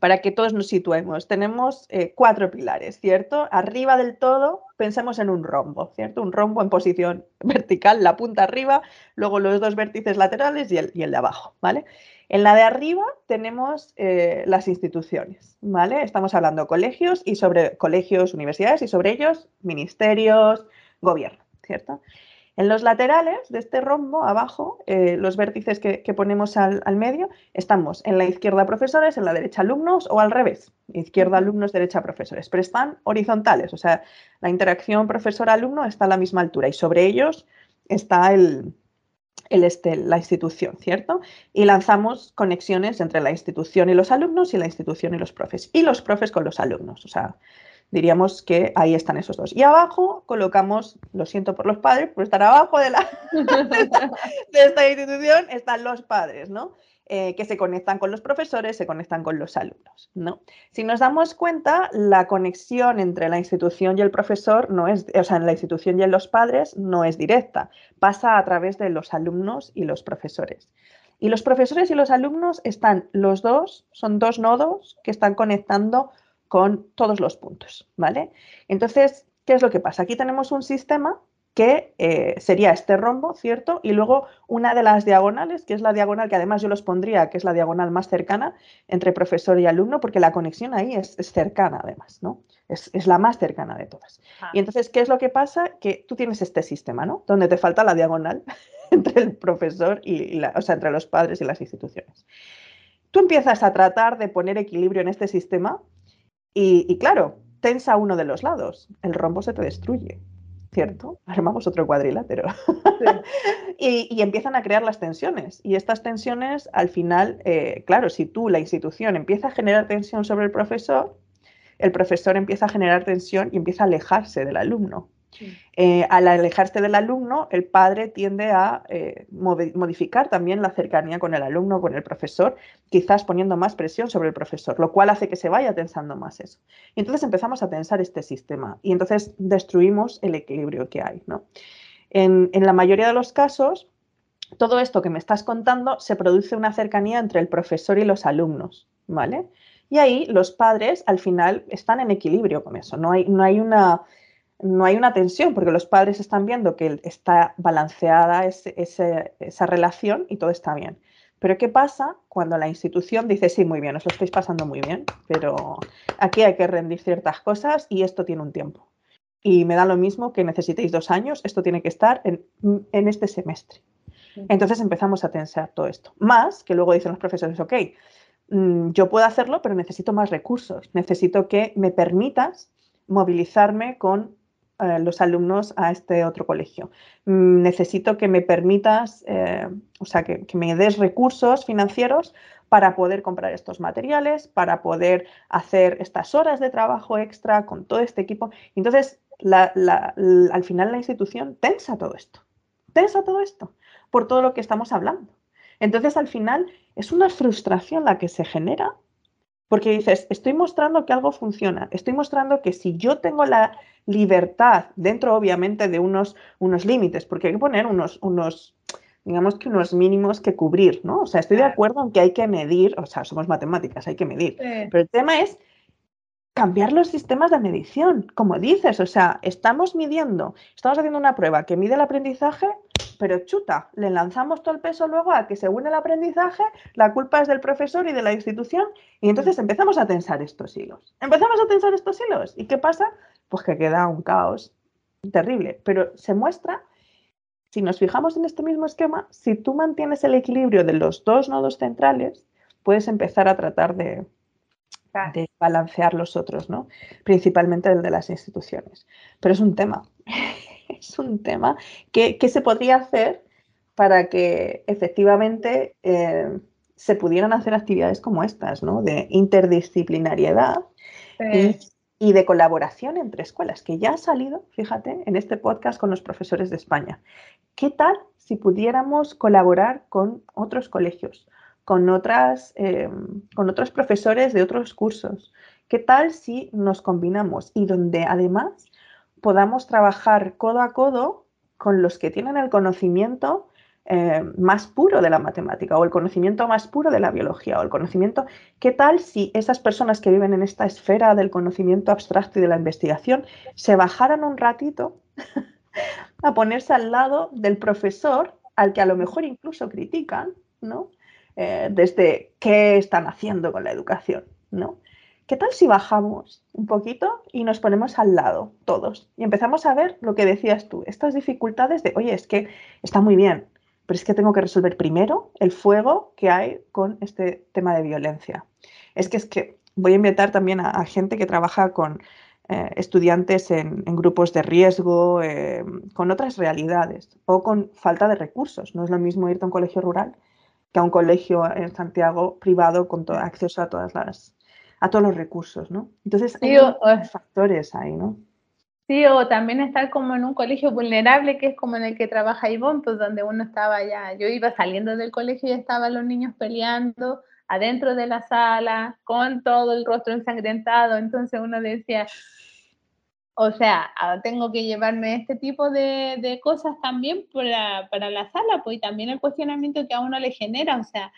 para que todos nos situemos, tenemos eh, cuatro pilares, ¿cierto? Arriba del todo, pensemos en un rombo, ¿cierto? Un rombo en posición vertical, la punta arriba, luego los dos vértices laterales y el, y el de abajo, ¿vale? En la de arriba tenemos eh, las instituciones, ¿vale? Estamos hablando colegios y sobre colegios, universidades y sobre ellos ministerios, gobierno, ¿cierto? En los laterales de este rombo, abajo, eh, los vértices que, ponemos al, medio, estamos en la izquierda profesores, en la derecha alumnos o al revés, izquierda alumnos, derecha profesores, pero están horizontales, o sea, la interacción profesor-alumno está a la misma altura y sobre ellos está el, este, la institución, ¿cierto? Y lanzamos conexiones entre la institución y los alumnos y la institución y los profes, y los profes con los alumnos, o sea, diríamos que ahí están esos dos. Y abajo colocamos, lo siento por los padres, por estar abajo de, la, de esta institución están los padres, ¿no? Eh, que se conectan con los profesores, se conectan con los alumnos, ¿no? Si nos damos cuenta, la conexión entre la institución y el profesor no es, o sea, en la institución y en los padres no es directa, pasa a través de los alumnos y los profesores. Y los profesores y los alumnos están los dos, son dos nodos que están conectando con todos los puntos, ¿vale? Entonces, ¿qué es lo que pasa? Aquí tenemos un sistema que eh, sería este rombo, ¿cierto? Y luego una de las diagonales, que es la diagonal que además yo los pondría, que es la diagonal más cercana entre profesor y alumno, porque la conexión ahí es, cercana además, ¿no? Es, la más cercana de todas. Ah. Y entonces, ¿qué es lo que pasa? Que tú tienes este sistema, ¿no? Donde te falta la diagonal entre el profesor y, la, o sea, entre los padres y las instituciones. Tú empiezas a tratar de poner equilibrio en este sistema y, claro, tensa uno de los lados, el rombo se te destruye, ¿cierto? Armamos otro cuadrilátero. y, empiezan a crear las tensiones. Y estas tensiones, al final, eh, claro, si tú, la institución, empieza a generar tensión sobre el profesor, el profesor empieza a generar tensión y empieza a alejarse del alumno. Eh, al alejarse del alumno, el padre tiende a eh, modificar también la cercanía con el alumno, con el profesor, quizás poniendo más presión sobre el profesor, lo cual hace que se vaya tensando más eso. Y entonces empezamos a tensar este sistema y entonces destruimos el equilibrio que hay. En, en la mayoría de los casos, todo esto que me estás contando se produce una cercanía entre el profesor y los alumnos, ¿vale? Y ahí los padres al final están en equilibrio con eso, no hay, no hay una no hay una tensión porque los padres están viendo que está balanceada esa relación y todo está bien. Pero ¿qué pasa cuando la institución dice, sí, muy bien, os lo estáis pasando muy bien, pero aquí hay que rendir ciertas cosas y esto tiene un tiempo? Y me da lo mismo que necesitéis dos años, esto tiene que estar en, este semestre. Entonces empezamos a tensar todo esto. Más que luego dicen los profesores, ok, mm, yo puedo hacerlo, pero necesito más recursos. Necesito que me permitas movilizarme con los alumnos a este otro colegio. Mm, necesito que me permitas, eh, o sea, que, me des recursos financieros para poder comprar estos materiales, para poder hacer estas horas de trabajo extra con todo este equipo. Entonces, al final la institución tensa todo esto acceso a todo esto por todo lo que estamos hablando. Entonces, al final, es una frustración la que se genera porque dices, estoy mostrando que algo funciona, estoy mostrando que si yo tengo la libertad, dentro obviamente de unos, unos límites, porque hay que poner unos, unos, digamos que unos mínimos que cubrir, ¿no? O sea, estoy de acuerdo en que hay que medir, o sea, somos matemáticas, hay que medir, pero el tema es cambiar los sistemas de medición, como dices, o sea, estamos midiendo, estamos haciendo una prueba que mide el aprendizaje, pero chuta, le lanzamos todo el peso luego a que según el aprendizaje, la culpa es del profesor y de la institución, y entonces empezamos a tensar estos hilos. Empezamos a tensar estos hilos, ¿y qué pasa? Pues que queda un caos terrible, pero se muestra, si nos fijamos en este mismo esquema, si tú mantienes el equilibrio de los dos nodos centrales, puedes empezar a tratar de, de balancear los otros, ¿no? Principalmente el de las instituciones. Pero es un tema, es un tema que, se podría hacer para que efectivamente eh, se pudieran hacer actividades como estas, ¿no? De interdisciplinariedad y, de colaboración entre escuelas, que ya ha salido, fíjate, en este podcast con los profesores de España. ¿Qué tal si pudiéramos colaborar con otros colegios? Con, otras, em, con otros profesores de otros cursos. ¿Qué tal si nos combinamos y donde además podamos trabajar codo a codo con los que tienen el conocimiento em, más puro de la matemática o el conocimiento más puro de la biología o el conocimiento, ¿qué tal si esas personas que viven en esta esfera del conocimiento abstracto y de la investigación se bajaran un ratito a ponerse al lado del profesor al que a lo mejor incluso critican, ¿no? Eh, desde qué están haciendo con la educación, ¿no? ¿Qué tal si bajamos un poquito y nos ponemos al lado todos y empezamos a ver lo que decías tú, estas dificultades de, oye, es que está muy bien, pero es que tengo que resolver primero el fuego que hay con este tema de violencia. Es que es que voy a invitar también a, gente que trabaja con eh, estudiantes en, grupos de riesgo, eh, con otras realidades o con falta de recursos. No es lo mismo irte a un colegio rural que a un colegio en Santiago privado con todo, acceso a todas las a todos los recursos, ¿no? Entonces hay factores ahí, ¿no? Sí, o también estar como en un colegio vulnerable, que es como en el que trabaja Ivonne, pues donde uno estaba ya, yo iba saliendo del colegio y estaban los niños peleando adentro de la sala, con todo el rostro ensangrentado, entonces uno decía, o sea, ah, tengo que llevarme este tipo de, cosas también para, la sala, pues también el cuestionamiento que a uno le genera, o sea,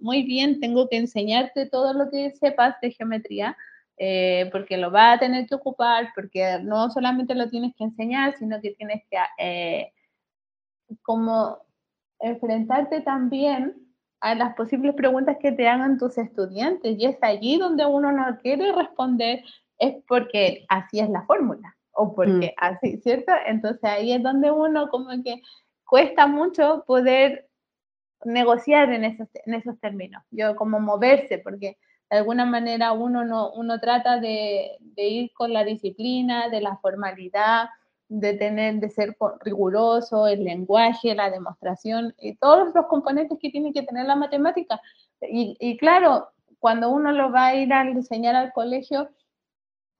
muy bien, tengo que enseñarte todo lo que sepas de geometría, eh, porque lo vas a tener que ocupar, porque no solamente lo tienes que enseñar, sino que tienes que eh, como enfrentarte también a las posibles preguntas que te hagan tus estudiantes. Y es allí donde uno no quiere responder es porque así es la fórmula o porque mm. así, ¿cierto? Entonces ahí es donde uno como que cuesta mucho poder negociar en esos, en esos términos, yo como moverse, porque de alguna manera uno, no, uno trata de, de ir con la disciplina, de la formalidad, de tener, de ser riguroso, el lenguaje, la demostración y todos los componentes que tiene que tener la matemática. Y, y claro, cuando uno lo va a ir a enseñar al colegio,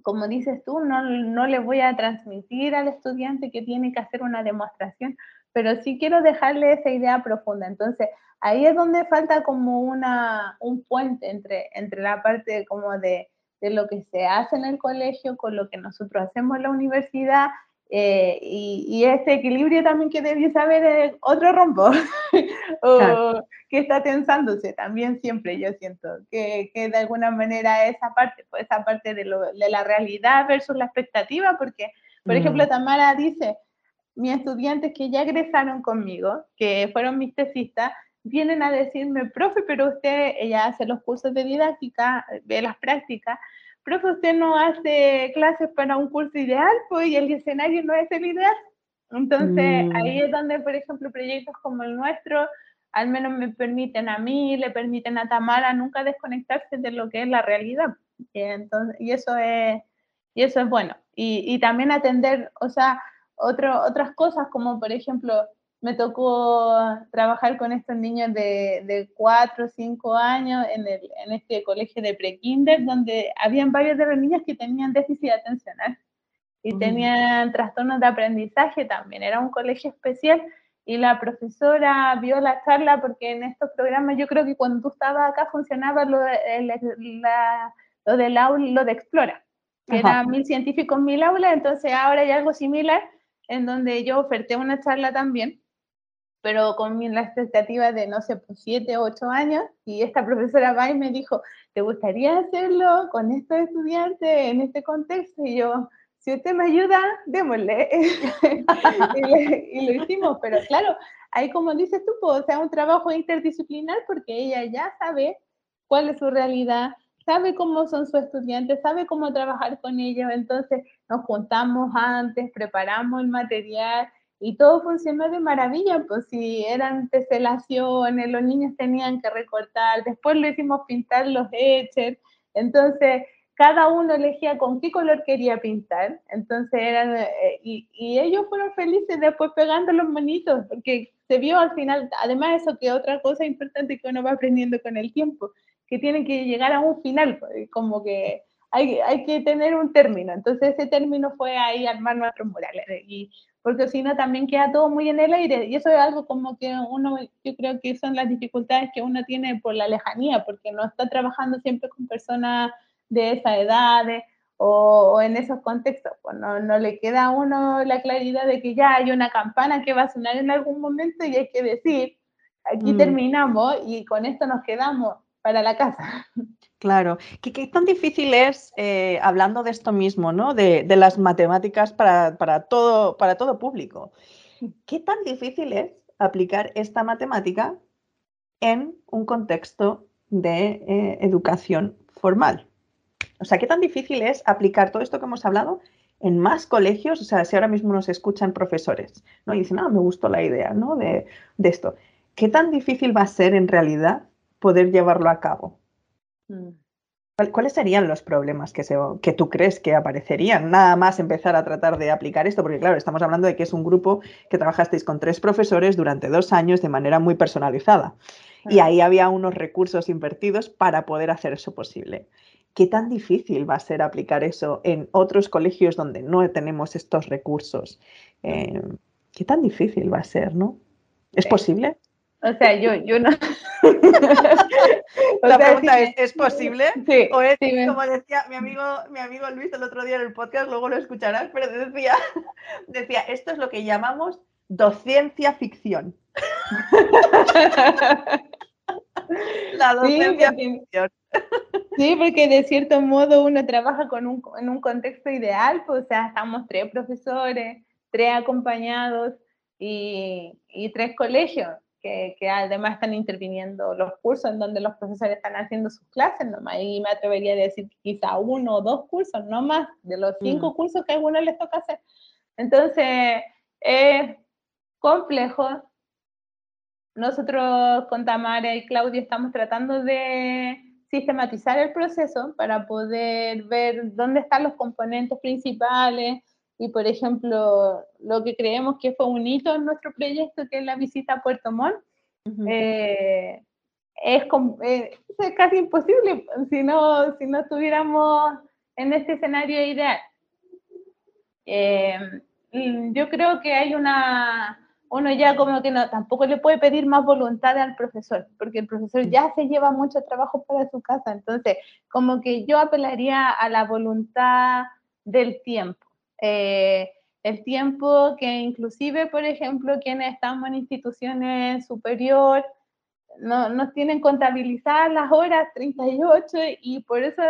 como dices tú, no, no le voy a transmitir al estudiante que tiene que hacer una demostración, pero sí quiero dejarle esa idea profunda. Entonces, ahí es donde falta como una, un puente entre, entre la parte como de, de lo que se hace en el colegio con lo que nosotros hacemos en la universidad eh, y, y, este equilibrio también que debí saber es otro rombo, o que está tensándose también siempre, yo siento, que, que, de alguna manera esa parte, pues esa parte de, lo, de, la realidad versus la expectativa, porque, por ejemplo, mm. Tamara dice, mis estudiantes que ya egresaron conmigo, que fueron mis tesistas, vienen a decirme, profe, pero usted, ella hace los cursos de didáctica, ve las prácticas, profe, usted no hace clases para un curso ideal, pues, y el escenario no es el ideal. Entonces, mm. ahí es donde, por ejemplo, proyectos como el nuestro, al menos me permiten a mí, le permiten a Tamara nunca desconectarse de lo que es la realidad. Y, entonces, y, eso, es, y eso es bueno. Y, y también atender, o sea, otro, otras cosas como, por ejemplo, me tocó trabajar con estos niños de, de 4 o 5 años en, el, en este colegio de pre-kinder, donde habían varios de los niños que tenían déficit atencional. y tenían trastornos de aprendizaje también. Era un colegio especial y la profesora vio la charla porque en estos programas yo creo que cuando tú estabas acá funcionaba lo, de, lo del aula, lo de Explora, que era mil científicos, mil aulas, entonces ahora hay algo similar en donde yo oferté una charla también, pero con la expectativa de, no sé, pues siete o ocho años, y esta profesora va y me dijo, ¿te gustaría hacerlo con estos estudiantes en este contexto? Y yo, si usted me ayuda, démosle. y, lo hicimos, pero claro, ahí como dices tú, pues, o sea, un trabajo interdisciplinar porque ella ya sabe cuál es su realidad, sabe cómo son sus estudiantes, sabe cómo trabajar con ellos, entonces nos juntamos antes, preparamos el material y todo funcionó de maravilla, pues si eran teselaciones, los niños tenían que recortar, después lo hicimos pintar los etchers, entonces cada uno elegía con qué color quería pintar, entonces eran, eh, y, y, ellos fueron felices después pegando los monitos, porque se vio al final, además eso que otra cosa importante que uno va aprendiendo con el tiempo, que tiene que llegar a un final, pues, como que hay, hay que tener un término, entonces ese término fue ahí armar nuestros murales, y, porque si no también queda todo muy en el aire, y eso es algo como que uno, yo creo que son las dificultades que uno tiene por la lejanía, porque no está trabajando siempre con personas de esa edad o, en esos contextos. Pues no, no, le queda a uno la claridad de que ya hay una campana que va a sonar en algún momento y hay que decir, aquí mm. terminamos y con esto nos quedamos para la casa. Claro, ¿qué, qué tan difícil es, eh, hablando de esto mismo, ¿no? de, de las matemáticas para, para, todo, para todo público, qué tan difícil es aplicar esta matemática en un contexto de eh, educación formal? O sea, ¿qué tan difícil es aplicar todo esto que hemos hablado en más colegios? O sea, si ahora mismo nos escuchan profesores, ¿no? Y dicen, ah, me gustó la idea, ¿no? De, esto. ¿Qué tan difícil va a ser en realidad poder llevarlo a cabo? Mm. ¿Cuáles serían los problemas que, se, que tú crees que aparecerían? Nada más empezar a tratar de aplicar esto, porque claro, estamos hablando de que es un grupo que trabajasteis con tres profesores durante dos años de manera muy personalizada. Y ahí había unos recursos invertidos para poder hacer eso posible. ¿qué tan difícil va a ser aplicar eso en otros colegios donde no tenemos estos recursos? Eh, ¿Qué tan difícil va a ser, no? ¿Es posible? O sea, yo, yo no. La pregunta es, ¿es posible? Sí, o es, como decía mi amigo, mi amigo Luis el otro día en el podcast, luego lo escucharás, pero decía, decía, esto es lo que llamamos docencia ficción. La docencia ficción. Sí, porque de cierto modo uno trabaja con un, en un contexto ideal, pues, o sea, estamos tres profesores, tres acompañados y, y tres colegios que, que, además están interviniendo los cursos en donde los profesores están haciendo sus clases, nomás, y me atrevería a decir quizá uno o dos cursos, no más, de los cinco mm. cursos que a algunos les toca hacer. Entonces, es complejo. Nosotros con Tamara y Claudia estamos tratando de sistematizar el proceso para poder ver dónde están los componentes principales y, por ejemplo, lo que creemos que fue un hito en nuestro proyecto, que es la visita a Puerto Montt, eh, es, eh, es, casi imposible si no, si no estuviéramos en este escenario ideal. Eh, yo creo que hay una, uno ya como que no, tampoco le puede pedir más voluntad al profesor, porque el profesor ya se lleva mucho trabajo para su casa. Entonces, como que yo apelaría a la voluntad del tiempo. Eh, el tiempo que inclusive, por ejemplo, quienes estamos en instituciones superior, no, nos tienen contabilizadas las horas 38 y por eso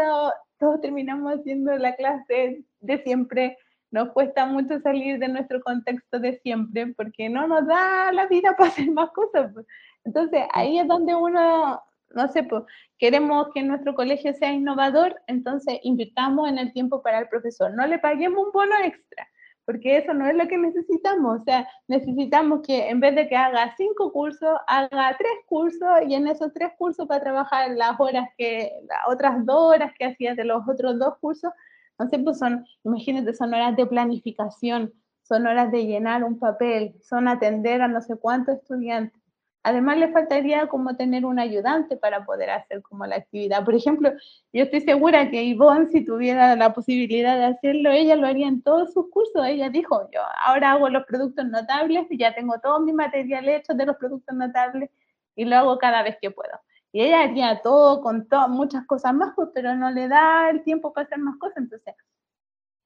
todos terminamos haciendo la clase de siempre nos cuesta mucho salir de nuestro contexto de siempre porque no nos da la vida para hacer más cosas. Pues. Entonces ahí es donde uno, no sé, pues, queremos que nuestro colegio sea innovador, entonces invirtamos en el tiempo para el profesor, no le paguemos un bono extra, porque eso no es lo que necesitamos, o sea, necesitamos que en vez de que haga cinco cursos, haga tres cursos y en esos tres cursos para trabajar las horas que, las otras dos horas que hacía de los otros dos cursos, no sé, pues son, imagínate, son horas de planificación, son horas de llenar un papel, son atender a no sé cuántos estudiantes. Además, le faltaría como tener un ayudante para poder hacer como la actividad. Por ejemplo, yo estoy segura que Ivonne, si tuviera la posibilidad de hacerlo, ella lo haría en todos sus cursos. Ella dijo, yo ahora hago los productos notables, y ya tengo todo mi material hecho de los productos notables y lo hago cada vez que puedo. Y ella haría todo con muchas cosas más, pues, pero no le da el tiempo para hacer más cosas. Entonces,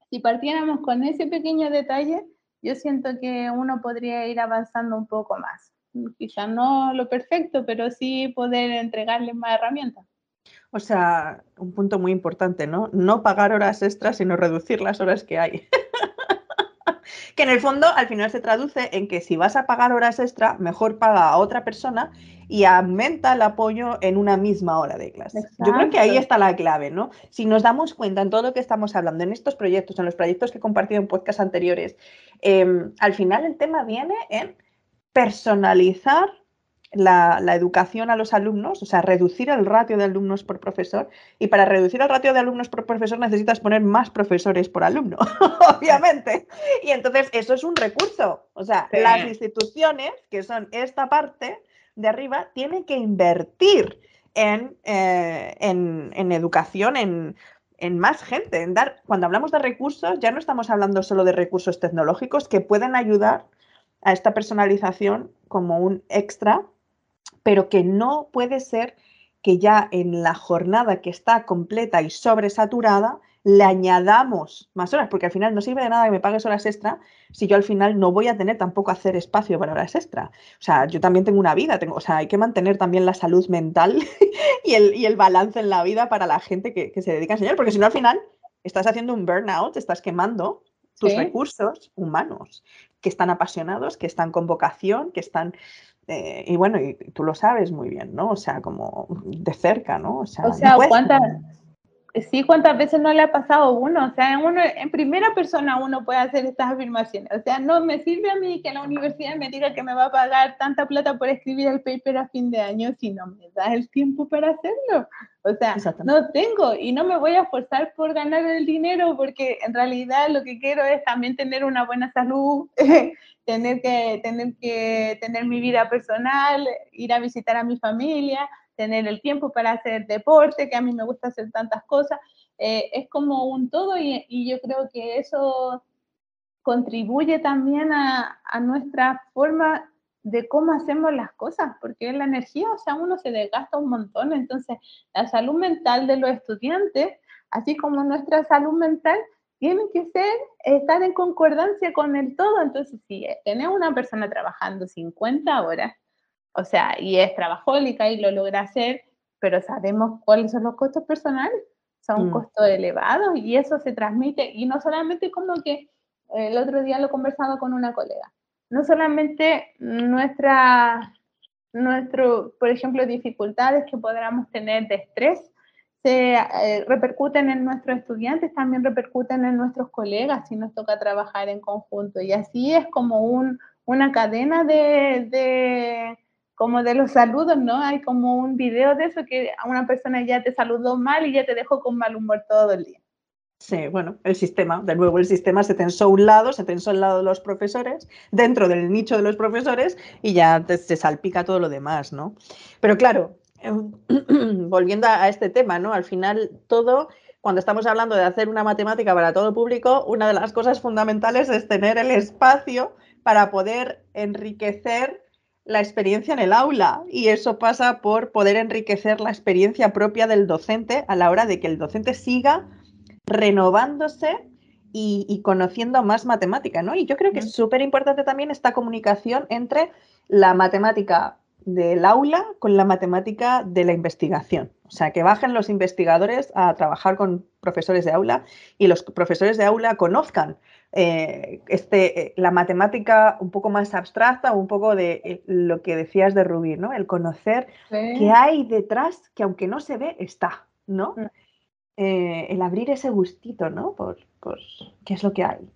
si partiéramos con ese pequeño detalle, yo siento que uno podría ir avanzando un poco más quizá no lo perfecto, pero sí poder entregarle más herramientas. O sea, un punto muy importante, ¿no? No pagar horas extras, sino reducir las horas que hay. que en el fondo al final se traduce en que si vas a pagar horas extra, mejor paga a otra persona y aumenta el apoyo en una misma hora de clase. Yo creo que ahí está la clave, ¿no? Si nos damos cuenta en todo lo que estamos hablando, en estos proyectos, en los proyectos que he compartido en podcasts anteriores, em, al final el tema viene en personalizar la, educación a los alumnos, o sea, reducir el ratio de alumnos por profesor. Y para reducir el ratio de alumnos por profesor necesitas poner más profesores por alumno, obviamente. Y entonces eso es un recurso. O sea, las instituciones, que son esta parte de arriba, tienen que invertir en, eh, en, educación, en, en más gente, en dar, cuando hablamos de recursos, ya no estamos hablando solo de recursos tecnológicos que pueden ayudar a esta personalización como un extra, pero que no puede ser que ya en la jornada que está completa y sobresaturada le añadamos más horas, porque al final no sirve de nada que me pagues horas extra si yo al final no voy a tener tampoco hacer espacio para horas extra. O sea, yo también tengo una vida, tengo, o sea, hay que mantener también la salud mental y, el, y el balance en la vida para la gente que, que se dedica a enseñar, porque si no al final estás haciendo un burnout, estás quemando tus recursos humanos, que están apasionados, que están con vocación, que están... Eh, y bueno, y tú lo sabes muy bien, ¿no? O sea, como de cerca, ¿no? O sea, ¿cuántas, sí, cuántas veces no le ha pasado a uno, o sea, uno, en primera persona uno puede hacer estas afirmaciones, o sea, no me sirve a mí que la universidad me diga que me va a pagar tanta plata por escribir el paper a fin de año si no me da el tiempo para hacerlo, o sea, no tengo y no me voy a esforzar por ganar el dinero porque en realidad lo que quiero es también tener una buena salud, tener que tener que tener mi vida personal, ir a visitar a mi familia, tener el tiempo para hacer deporte, que a mí me gusta hacer tantas cosas. Eh, es como un todo y, y, yo creo que eso contribuye también a, a, nuestra forma de cómo hacemos las cosas, porque la energía, o sea, uno se desgasta un montón, entonces la salud mental de los estudiantes, así como nuestra salud mental, tiene que ser, estar en concordancia con el todo, entonces si tenemos una persona trabajando 50 horas, o sea, y es trabajólica y lo logra hacer, pero sabemos cuáles son los costos personales, son mm. costos elevados y eso se transmite, y no solamente como que el otro día lo he conversado con una colega, no solamente nuestra, nuestro, por ejemplo, dificultades que podamos tener de estrés, se eh, repercuten en nuestros estudiantes, también repercuten en nuestros colegas si nos toca trabajar en conjunto. Y así es como un, una cadena de, de como de los saludos, ¿no? Hay como un video de eso que a una persona ya te saludó mal y ya te dejó con mal humor todo el día. Sí, bueno, el sistema, de nuevo el sistema se tensó a un lado, se tensó al lado de los profesores, dentro del nicho de los profesores y ya se salpica todo lo demás, ¿no? Pero claro, em, volviendo a este tema, ¿no? Al final todo, cuando estamos hablando de hacer una matemática para todo público, una de las cosas fundamentales es tener el espacio para poder enriquecer la experiencia en el aula y eso pasa por poder enriquecer la experiencia propia del docente a la hora de que el docente siga renovándose y, conociendo más matemática, ¿no? Y yo creo que es súper importante también esta comunicación entre la matemática del aula con la matemática de la investigación. O sea, que bajen los investigadores a trabajar con profesores de aula y los profesores de aula conozcan eh, este, eh, la matemática un poco más abstracta, un poco de eh, lo que decías de Rubí, ¿no? El conocer qué hay detrás que aunque no se ve, está, ¿no? Mm. el abrir ese gustito, ¿no? Por, por qué es lo que hay.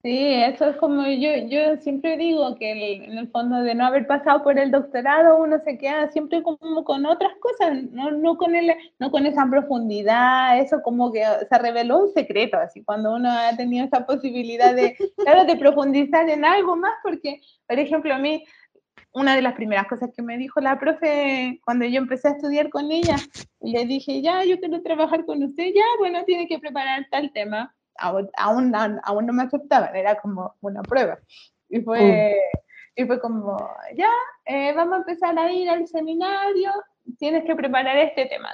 Sí, eso es como yo, yo siempre digo que en el fondo de no haber pasado por el doctorado uno se queda siempre como con otras cosas, no, no, con, el, no con esa profundidad, eso como que se reveló un secreto, así cuando uno ha tenido esa posibilidad de, claro, de profundizar en algo más, porque, por ejemplo, a mí una de las primeras cosas que me dijo la profe cuando yo empecé a estudiar con ella, le dije, ya, yo quiero trabajar con usted, ya, bueno, tiene que preparar tal tema. Aún, aún, no me aceptaban, era como una prueba. Y fue, y fue como, ya, eh, vamos a empezar a ir al seminario, tienes que preparar este tema.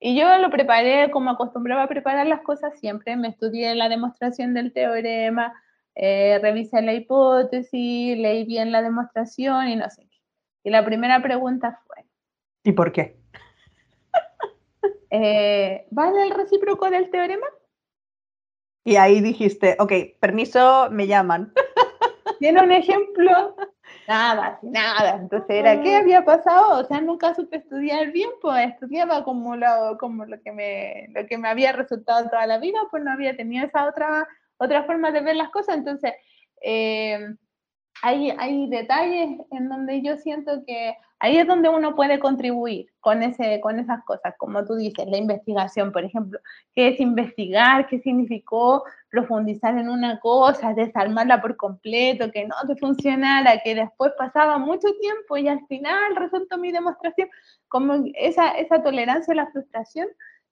Y yo lo preparé como acostumbraba a preparar las cosas siempre, me estudié la demostración del teorema, eh, revisé la hipótesis, leí bien la demostración y no sé qué. Y la primera pregunta fue... ¿Y por qué? Eh, ¿Vale el recíproco del teorema? Y ahí dijiste, ok, permiso, me llaman. ¿Tiene un ejemplo? Nada, nada. Entonces era, ¿qué ah. había pasado? O sea, nunca supe estudiar bien, pues estudiaba como lo, como lo, que, me, lo que me había resultado toda la vida, pues no había tenido esa otra otra forma de ver las cosas. Entonces, eh, hay, detalles en donde yo siento que ahí es donde uno puede contribuir con, ese, con esas cosas, como tú dices, la investigación, por ejemplo, qué es investigar, qué significó profundizar en una cosa, desarmarla por completo, que no te funcionara, que después pasaba mucho tiempo y al final resultó mi demostración, como esa, esa tolerancia a la frustración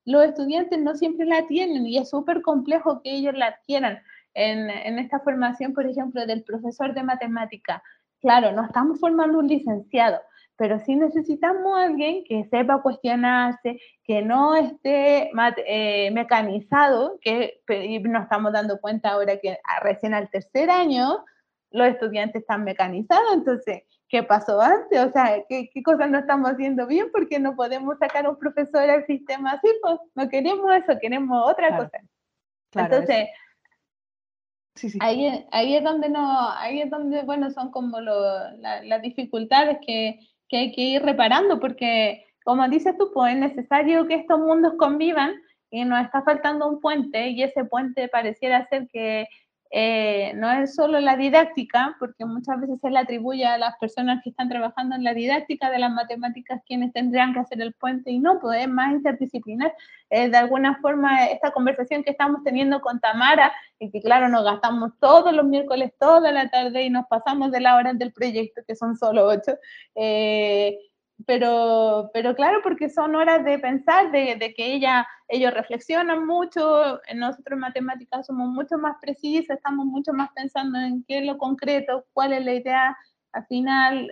los estudiantes no siempre la tienen y es súper complejo que ellos la adquieran. En, en, esta formación, por ejemplo, del profesor de matemática, claro, no estamos formando un licenciado, pero sí necesitamos a alguien que sepa cuestionarse, que no esté eh, mecanizado, que nos estamos dando cuenta ahora que recién al tercer año los estudiantes están mecanizados, entonces qué pasó antes, o sea, qué, qué cosas no estamos haciendo bien porque no podemos sacar un profesor al sistema así, pues no queremos eso, queremos otra cosa. Entonces, Ahí, ahí es donde no, ahí es donde, bueno, son como las dificultades que, que, hay que ir reparando, porque como dices tú, pues es necesario que estos mundos convivan y nos está faltando un puente y ese puente pareciera ser que eh, no es solo la didáctica, porque muchas veces se le atribuye a las personas que están trabajando en la didáctica de las matemáticas quienes tendrían que hacer el puente y no, pues es más interdisciplinar. Eh, de alguna forma, esta conversación que estamos teniendo con Tamara, y que claro, nos gastamos todos los miércoles, toda la tarde y nos pasamos de la hora del proyecto, que son solo ocho. Eh, pero, pero claro, porque son horas de pensar, de, de, que ella, ellos reflexionan mucho, nosotros en matemáticas somos mucho más precisas, estamos mucho más pensando en qué es lo concreto, cuál es la idea al final,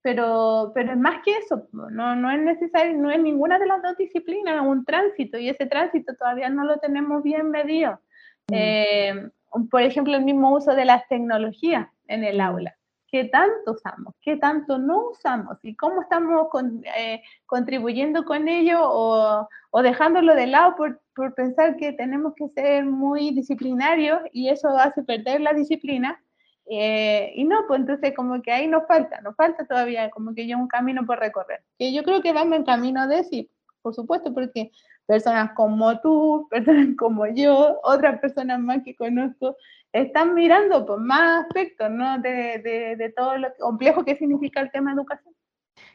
pero, pero es más que eso, no, no es necesario, no es ninguna de las dos disciplinas, un tránsito y ese tránsito todavía no lo tenemos bien medido. Mm. Eh, por ejemplo, el mismo uso de las tecnologías en el aula qué tanto usamos, qué tanto no usamos y cómo estamos eh, contribuyendo con ello o, o, dejándolo de lado por, por, pensar que tenemos que ser muy disciplinarios y eso hace perder la disciplina. Eh, y no, pues entonces como que ahí nos falta, nos falta todavía como que yo un camino por recorrer. Que yo creo que vamos en camino de sí, por supuesto, porque personas como tú, personas como yo, otras personas más que conozco, están mirando por más aspectos, ¿no? De, de, todo lo complejo que significa el tema de educación.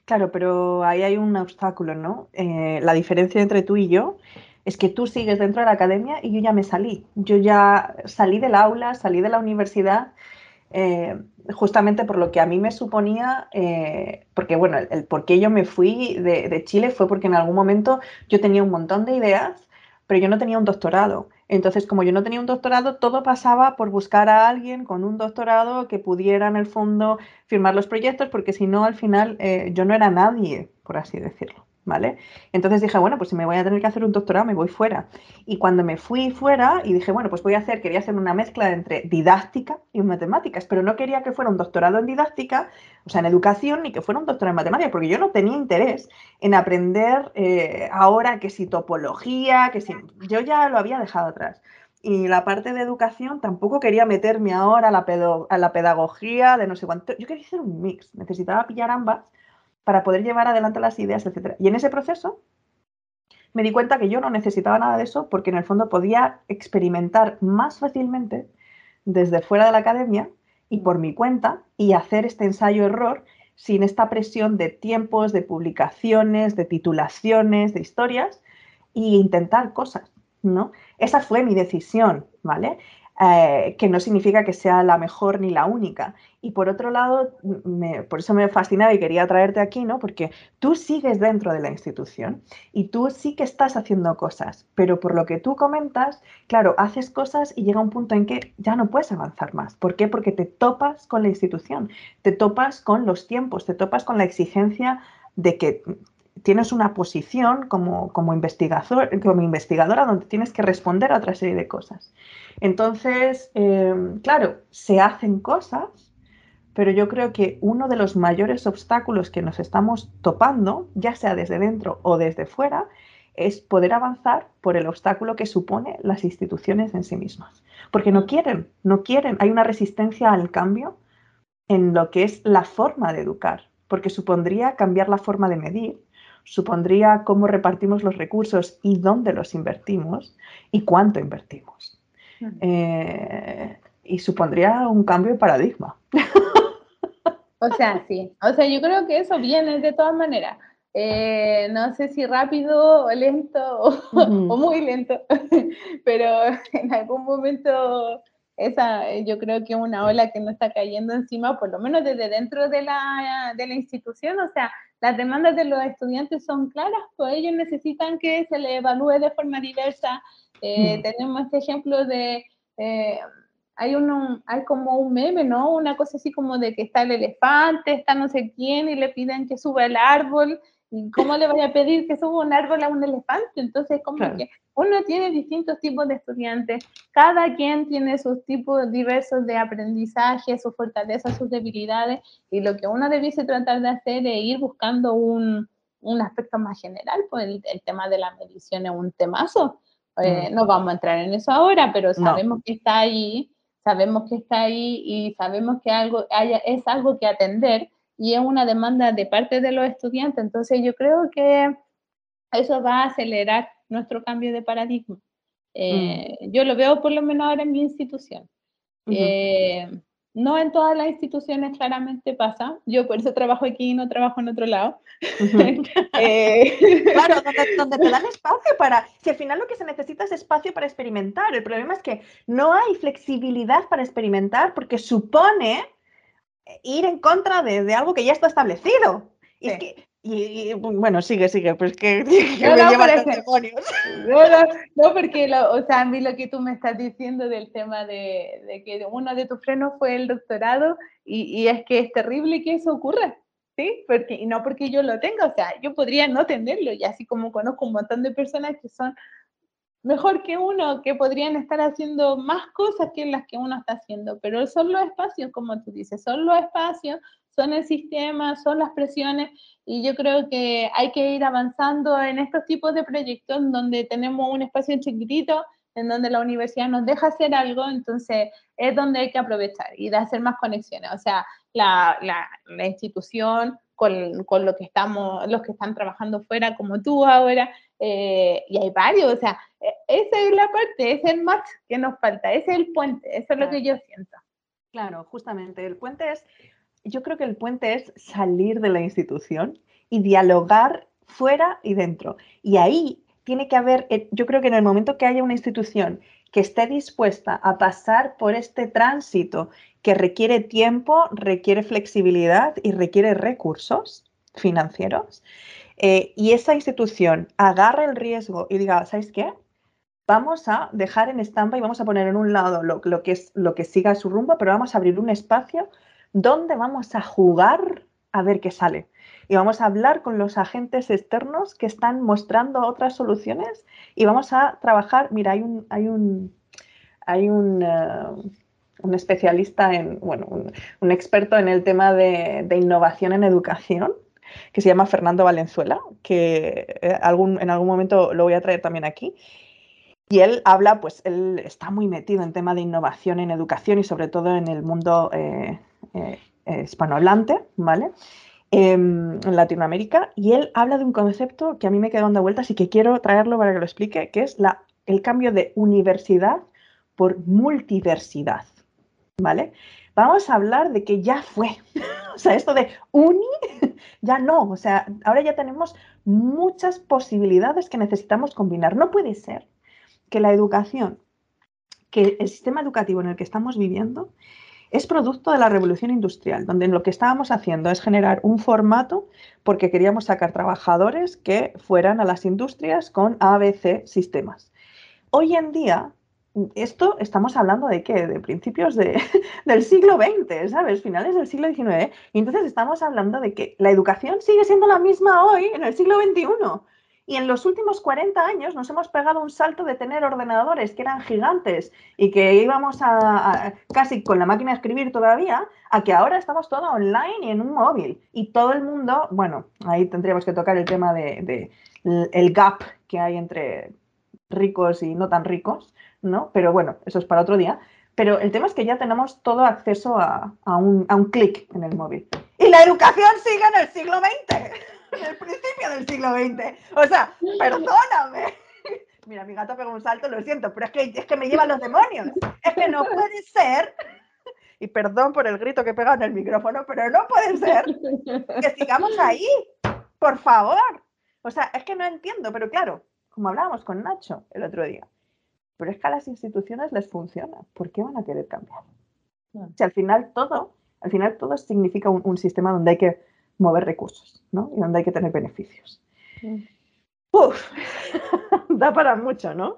Claro, pero ahí hay un obstáculo, ¿no? Eh, la diferencia entre tú y yo es que tú sigues dentro de la academia y yo ya me salí. Yo ya salí del aula, salí de la universidad, eh, justamente por lo que a mí me suponía, eh, porque bueno, el, por qué yo me fui de, Chile fue porque en algún momento yo tenía un montón de ideas, pero yo no tenía un doctorado. Entonces, como yo no tenía un doctorado, todo pasaba por buscar a alguien con un doctorado que pudiera en el fondo firmar los proyectos, porque si no, al final eh, yo no era nadie, por así decirlo. ¿Vale? Entonces dije, bueno, pues si me voy a tener que hacer un doctorado, me voy fuera. Y cuando me fui fuera y dije, bueno, pues voy a hacer, quería hacer una mezcla entre didáctica y matemáticas, pero no quería que fuera un doctorado en didáctica, o sea, en educación, ni que fuera un doctorado en matemáticas, porque yo no tenía interés en aprender eh, ahora que si topología, que si... Yo ya lo había dejado atrás. Y la parte de educación tampoco quería meterme ahora a la, a la pedagogía de no sé cuánto. Yo quería hacer un mix, necesitaba pillar ambas para poder llevar adelante las ideas, etc. Y en ese proceso me di cuenta que yo no necesitaba nada de eso porque en el fondo podía experimentar más fácilmente desde fuera de la academia y por mi cuenta y hacer este ensayo-error sin esta presión de tiempos, de publicaciones, de titulaciones, de historias e intentar cosas, ¿no? Esa fue mi decisión, ¿vale? Eh, que no significa que sea la mejor ni la única. Y por otro lado, por eso me fascinaba y quería traerte aquí, ¿no? Porque tú sigues dentro de la institución y tú sí que estás haciendo cosas, pero por lo que tú comentas, claro, haces cosas y llega un punto en que ya no puedes avanzar más. ¿Por qué? Porque te topas con la institución, te topas con los tiempos, te topas con la exigencia de que tienes una posición como, como, investigador, como investigadora donde tienes que responder a otra serie de cosas. Entonces, eh, claro, se hacen cosas, pero yo creo que uno de los mayores obstáculos que nos estamos topando, ya sea desde dentro o desde fuera, es poder avanzar por el obstáculo que supone las instituciones en sí mismas. Porque no quieren, no quieren, hay una resistencia al cambio en lo que es la forma de educar, porque supondría cambiar la forma de medir, supondría cómo repartimos los recursos y dónde los invertimos y cuánto invertimos. Eh, y supondría un cambio de paradigma. O sea, sí. O sea, yo creo que eso viene de todas maneras. Eh, no sé si rápido o lento o, muy lento, pero en algún momento esa yo creo que es una ola que no está cayendo encima, por lo menos desde dentro de la, de la institución. O sea, las demandas de los estudiantes son claras, pues ellos necesitan que se les evalúe de forma diversa. Eh, mm. Tenemos este ejemplo de, eh, hay, uno, hay como un meme, ¿no? Una cosa así como de que está el elefante, está no sé quién y le piden que suba el árbol. ¿Y cómo le voy a pedir que suba un árbol a un elefante? Entonces, como que uno tiene distintos tipos de estudiantes, cada quien tiene sus tipos diversos de aprendizaje, sus fortalezas, sus debilidades, y lo que uno debiese tratar de hacer es ir buscando un, un aspecto más general, pues el, tema de la medición es un temazo. Eh, mm. No vamos a entrar en eso ahora, pero sabemos que está ahí, sabemos que está ahí y sabemos que algo, haya, es algo que atender y es una demanda de parte de los estudiantes. Entonces yo creo que eso va a acelerar nuestro cambio de paradigma. Eh, mm. Yo lo veo por lo menos ahora en mi institución. Eh, no en todas las instituciones claramente pasa. Yo por eso trabajo aquí y no trabajo en otro lado. Eh, claro, donde, te dan espacio para... Si al final lo que se necesita es espacio para experimentar. El problema es que no hay flexibilidad para experimentar porque supone ir en contra de, algo que ya está establecido. Y, bueno, sigue, sigue, pues que, no, me lleva demonios. No, porque lo, o sea, a mí lo que tú me estás diciendo del tema de, de que uno de tus frenos fue el doctorado y, y, es que es terrible que eso ocurra, ¿sí? Porque, y no porque yo lo tenga, o sea, yo podría no tenerlo y así como conozco un montón de personas que son mejor que uno, que podrían estar haciendo más cosas que las que uno está haciendo, pero son los espacios, como tú dices, son los espacios, son el sistema, son las presiones, y yo creo que hay que ir avanzando en estos tipos de proyectos donde tenemos un espacio chiquitito, en donde la universidad nos deja hacer algo, entonces es donde hay que aprovechar y hacer más conexiones. O sea, la, la, la institución con, con, lo que estamos, los que están trabajando fuera, como tú ahora, eh, y hay varios, o sea, e, esa es la parte, es el match que nos falta, ese es el puente, eso es lo que yo siento. Claro, justamente, el puente es, yo creo que el puente es salir de la institución y dialogar fuera y dentro. Y ahí tiene que haber, eh, yo creo que en el momento que haya una institución que esté dispuesta a pasar por este tránsito que requiere tiempo, requiere flexibilidad y requiere recursos financieros, eh, y esa institución agarra el riesgo y diga, ¿sabes qué? Vamos a dejar en estampa y vamos a poner en un lado lo, que es lo que siga su rumbo, pero vamos a abrir un espacio donde vamos a jugar a ver qué sale. Y vamos a hablar con los agentes externos que están mostrando otras soluciones y vamos a trabajar. Mira, hay un, hay un, hay un, eh, un especialista en, bueno, un, experto en el tema de, de innovación en educación que se llama Fernando Valenzuela, que eh, algún, en algún momento lo voy a traer también aquí. Y él habla, pues él está muy metido en tema de innovación en educación y sobre todo en el mundo eh, eh, hispanohablante, ¿vale? Em, en Latinoamérica. Y él habla de un concepto que a mí me queda dando vueltas y que quiero traerlo para que lo explique, que es la, el cambio de universidad por multiversidad, ¿vale? Vamos a hablar de que ya fue. o sea, esto de uni, ya no. O sea, ahora ya tenemos muchas posibilidades que necesitamos combinar. No puede ser que la educación que el sistema educativo en el que estamos viviendo es producto de la revolución industrial, donde lo que estábamos haciendo es generar un formato porque queríamos sacar trabajadores que fueran a las industrias con ABC sistemas. Hoy en día, esto estamos hablando de qué? De principios del siglo XX, ¿sabes? Finales del siglo XIX. Y entonces estamos hablando de que la educación sigue siendo la misma hoy, en el siglo XXI. Y en los últimos 40 años nos hemos pegado un salto de tener ordenadores que eran gigantes y que íbamos a, casi con la máquina de escribir todavía, a que ahora estamos todo online y en un móvil. Y todo el mundo, bueno, ahí tendríamos que tocar el tema de, el gap que hay entre ricos y no tan ricos, ¿no? Pero bueno, eso es para otro día. Pero el tema es que ya tenemos todo acceso a, a un, a un clic en el móvil. Y la educación sigue en el siglo XX en el principio del siglo XX. O sea, perdóname. Mira, mi gato pegó un salto, lo siento, pero es que, es que me llevan los demonios. Es que no puede ser, y perdón por el grito que he pegado en el micrófono, pero no puede ser que sigamos ahí, por favor. O sea, es que no entiendo, pero claro, como hablábamos con Nacho el otro día, pero es que a las instituciones les funciona. ¿Por qué van a querer cambiar? Si al final todo, al final todo significa un sistema donde hay que mover recursos, ¿no? Y donde hay que tener beneficios. Uf, da para mucho, ¿no?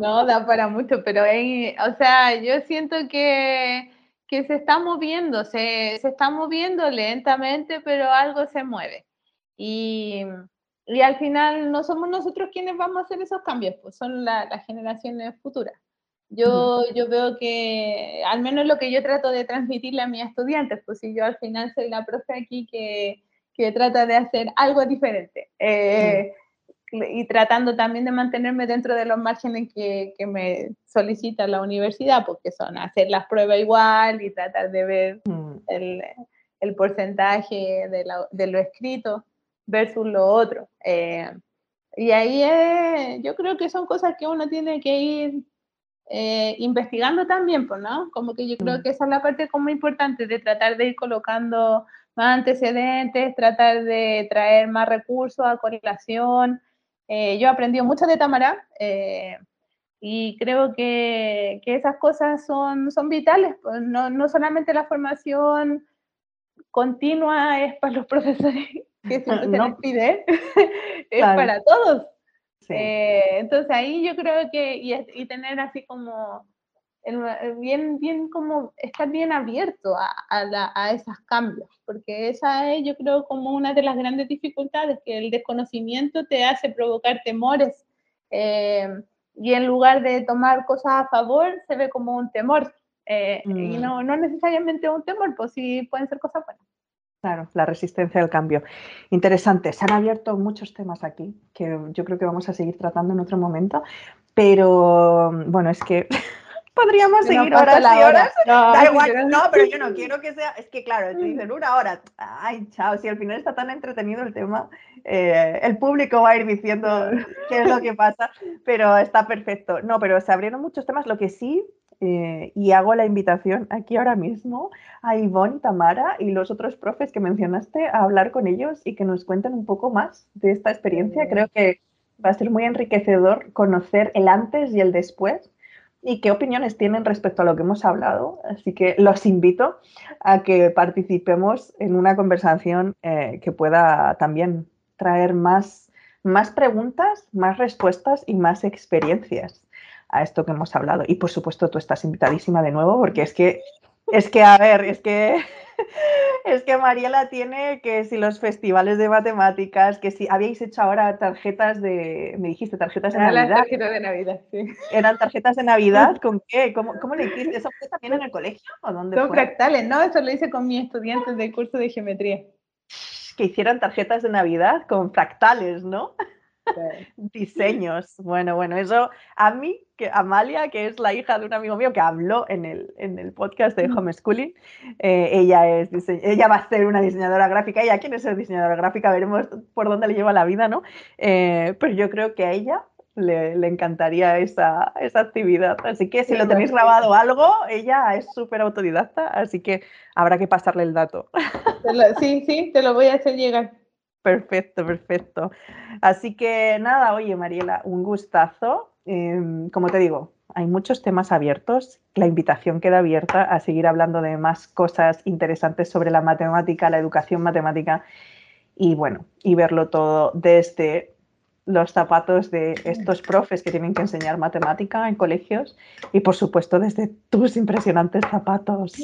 No, da para mucho, pero o sea, yo siento que, que se está moviendo, se, se, está moviendo lentamente, pero algo se mueve. Y, y, al final no somos nosotros quienes vamos a hacer esos cambios, pues son las generaciones futuras. Yo, yo veo que, al menos lo que yo trato de transmitirle a mis estudiantes, pues si yo al final soy la profe aquí que, que trata de hacer algo diferente. Eh, y tratando también de mantenerme dentro de los márgenes que, que, me solicita la universidad, porque son hacer las pruebas igual y tratar de ver el, el, porcentaje de, de, lo escrito versus lo otro. Eh, y ahí yo creo que son cosas que uno tiene que ir eh, investigando también, pues, ¿no? Como que yo creo mm. que esa es la parte como importante de tratar de ir colocando más antecedentes, tratar de traer más recursos a correlación. Eh, yo he aprendido mucho de Tamara eh, y creo que, que, esas cosas son, son vitales, pues, no, no, solamente la formación continua es para los profesores que siempre se les pide, es para todos. Eh, entonces ahí yo creo que, y, tener así como, bien, bien como, estar bien abierto a, a, esos cambios, porque esa es yo creo como una de las grandes dificultades, que el desconocimiento te hace provocar temores. Eh, y en lugar de tomar cosas a favor, se ve como un temor. Eh, y mm. no, no necesariamente un temor, pues sí pueden ser cosas buenas. Claro, la resistencia al cambio. Interesante. Se han abierto muchos temas aquí que yo creo que vamos a seguir tratando en otro momento, pero bueno, es que podríamos seguir horas y horas. No, da igual, no, pero yo no quiero que sea, es que claro, te dicen una hora, ay, chao, si al final está tan entretenido el tema, eh, el público va a ir diciendo qué es lo que pasa, pero está perfecto. No, pero se abrieron muchos temas, lo que sí eh, y hago la invitación aquí ahora mismo a Ivonne, Tamara y los otros profes que mencionaste a hablar con ellos y que nos cuenten un poco más de esta experiencia. Creo que va a ser muy enriquecedor conocer el antes y el después y qué opiniones tienen respecto a lo que hemos hablado. Así que los invito a que participemos en una conversación eh, que pueda también traer más, más preguntas, más respuestas y más experiencias a esto que hemos hablado. Y por supuesto, tú estás invitadísima de nuevo, porque es que, es que, a ver, es que, es que Mariela tiene que si los festivales de matemáticas, que si habíais hecho ahora tarjetas de, me dijiste, tarjetas de Navidad. de Navidad, sí. ¿Eran tarjetas de Navidad? ¿Con qué? ¿Cómo, cómo le hiciste? ¿Eso fue también en el colegio? ¿O dónde Son fractales, ¿no? Eso lo hice con mis estudiantes del curso de geometría. Que hicieran tarjetas de Navidad con fractales, ¿no? Diseños. Bueno, bueno, eso a mí, que Amalia, que es la hija de un amigo mío que habló en el, en el podcast de homeschooling, eh, ella, es ella va a ser una diseñadora gráfica. Ella quiere ser diseñadora gráfica, veremos por dónde le lleva la vida, ¿no? Eh, pero yo creo que a ella le, encantaría esa, esa, actividad. Así que si lo tenéis grabado algo, ella es súper autodidacta, así que habrá que pasarle el dato. Sí, sí, te lo voy a hacer llegar. Perfecto, perfecto. Así que nada, oye Mariela, un gustazo. Em, como te digo, hay muchos temas abiertos. La invitación queda abierta a seguir hablando de más cosas interesantes sobre la matemática, la educación matemática y bueno, y verlo todo desde los zapatos de estos profes que tienen que enseñar matemática en colegios y por supuesto desde tus impresionantes zapatos.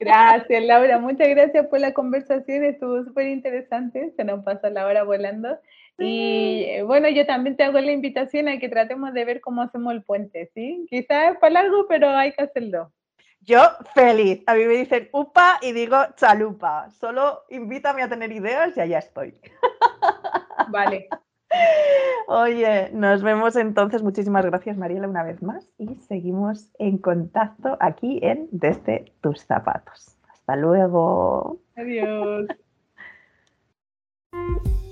Gracias, Laura. Muchas gracias por la conversación. Estuvo súper interesante. Se nos pasa la hora volando. Y eh, bueno, yo también te hago la invitación a que tratemos de ver cómo hacemos el puente, ¿sí? Quizás es para largo, pero hay que hacerlo. Yo feliz. A mí me dicen upa y digo chalupa. Solo invítame a tener ideas y allá estoy. Vale. Oye, nos vemos entonces. Muchísimas gracias, Mariela, una vez más. Y seguimos en contacto aquí en Desde tus zapatos. Hasta luego. Adiós.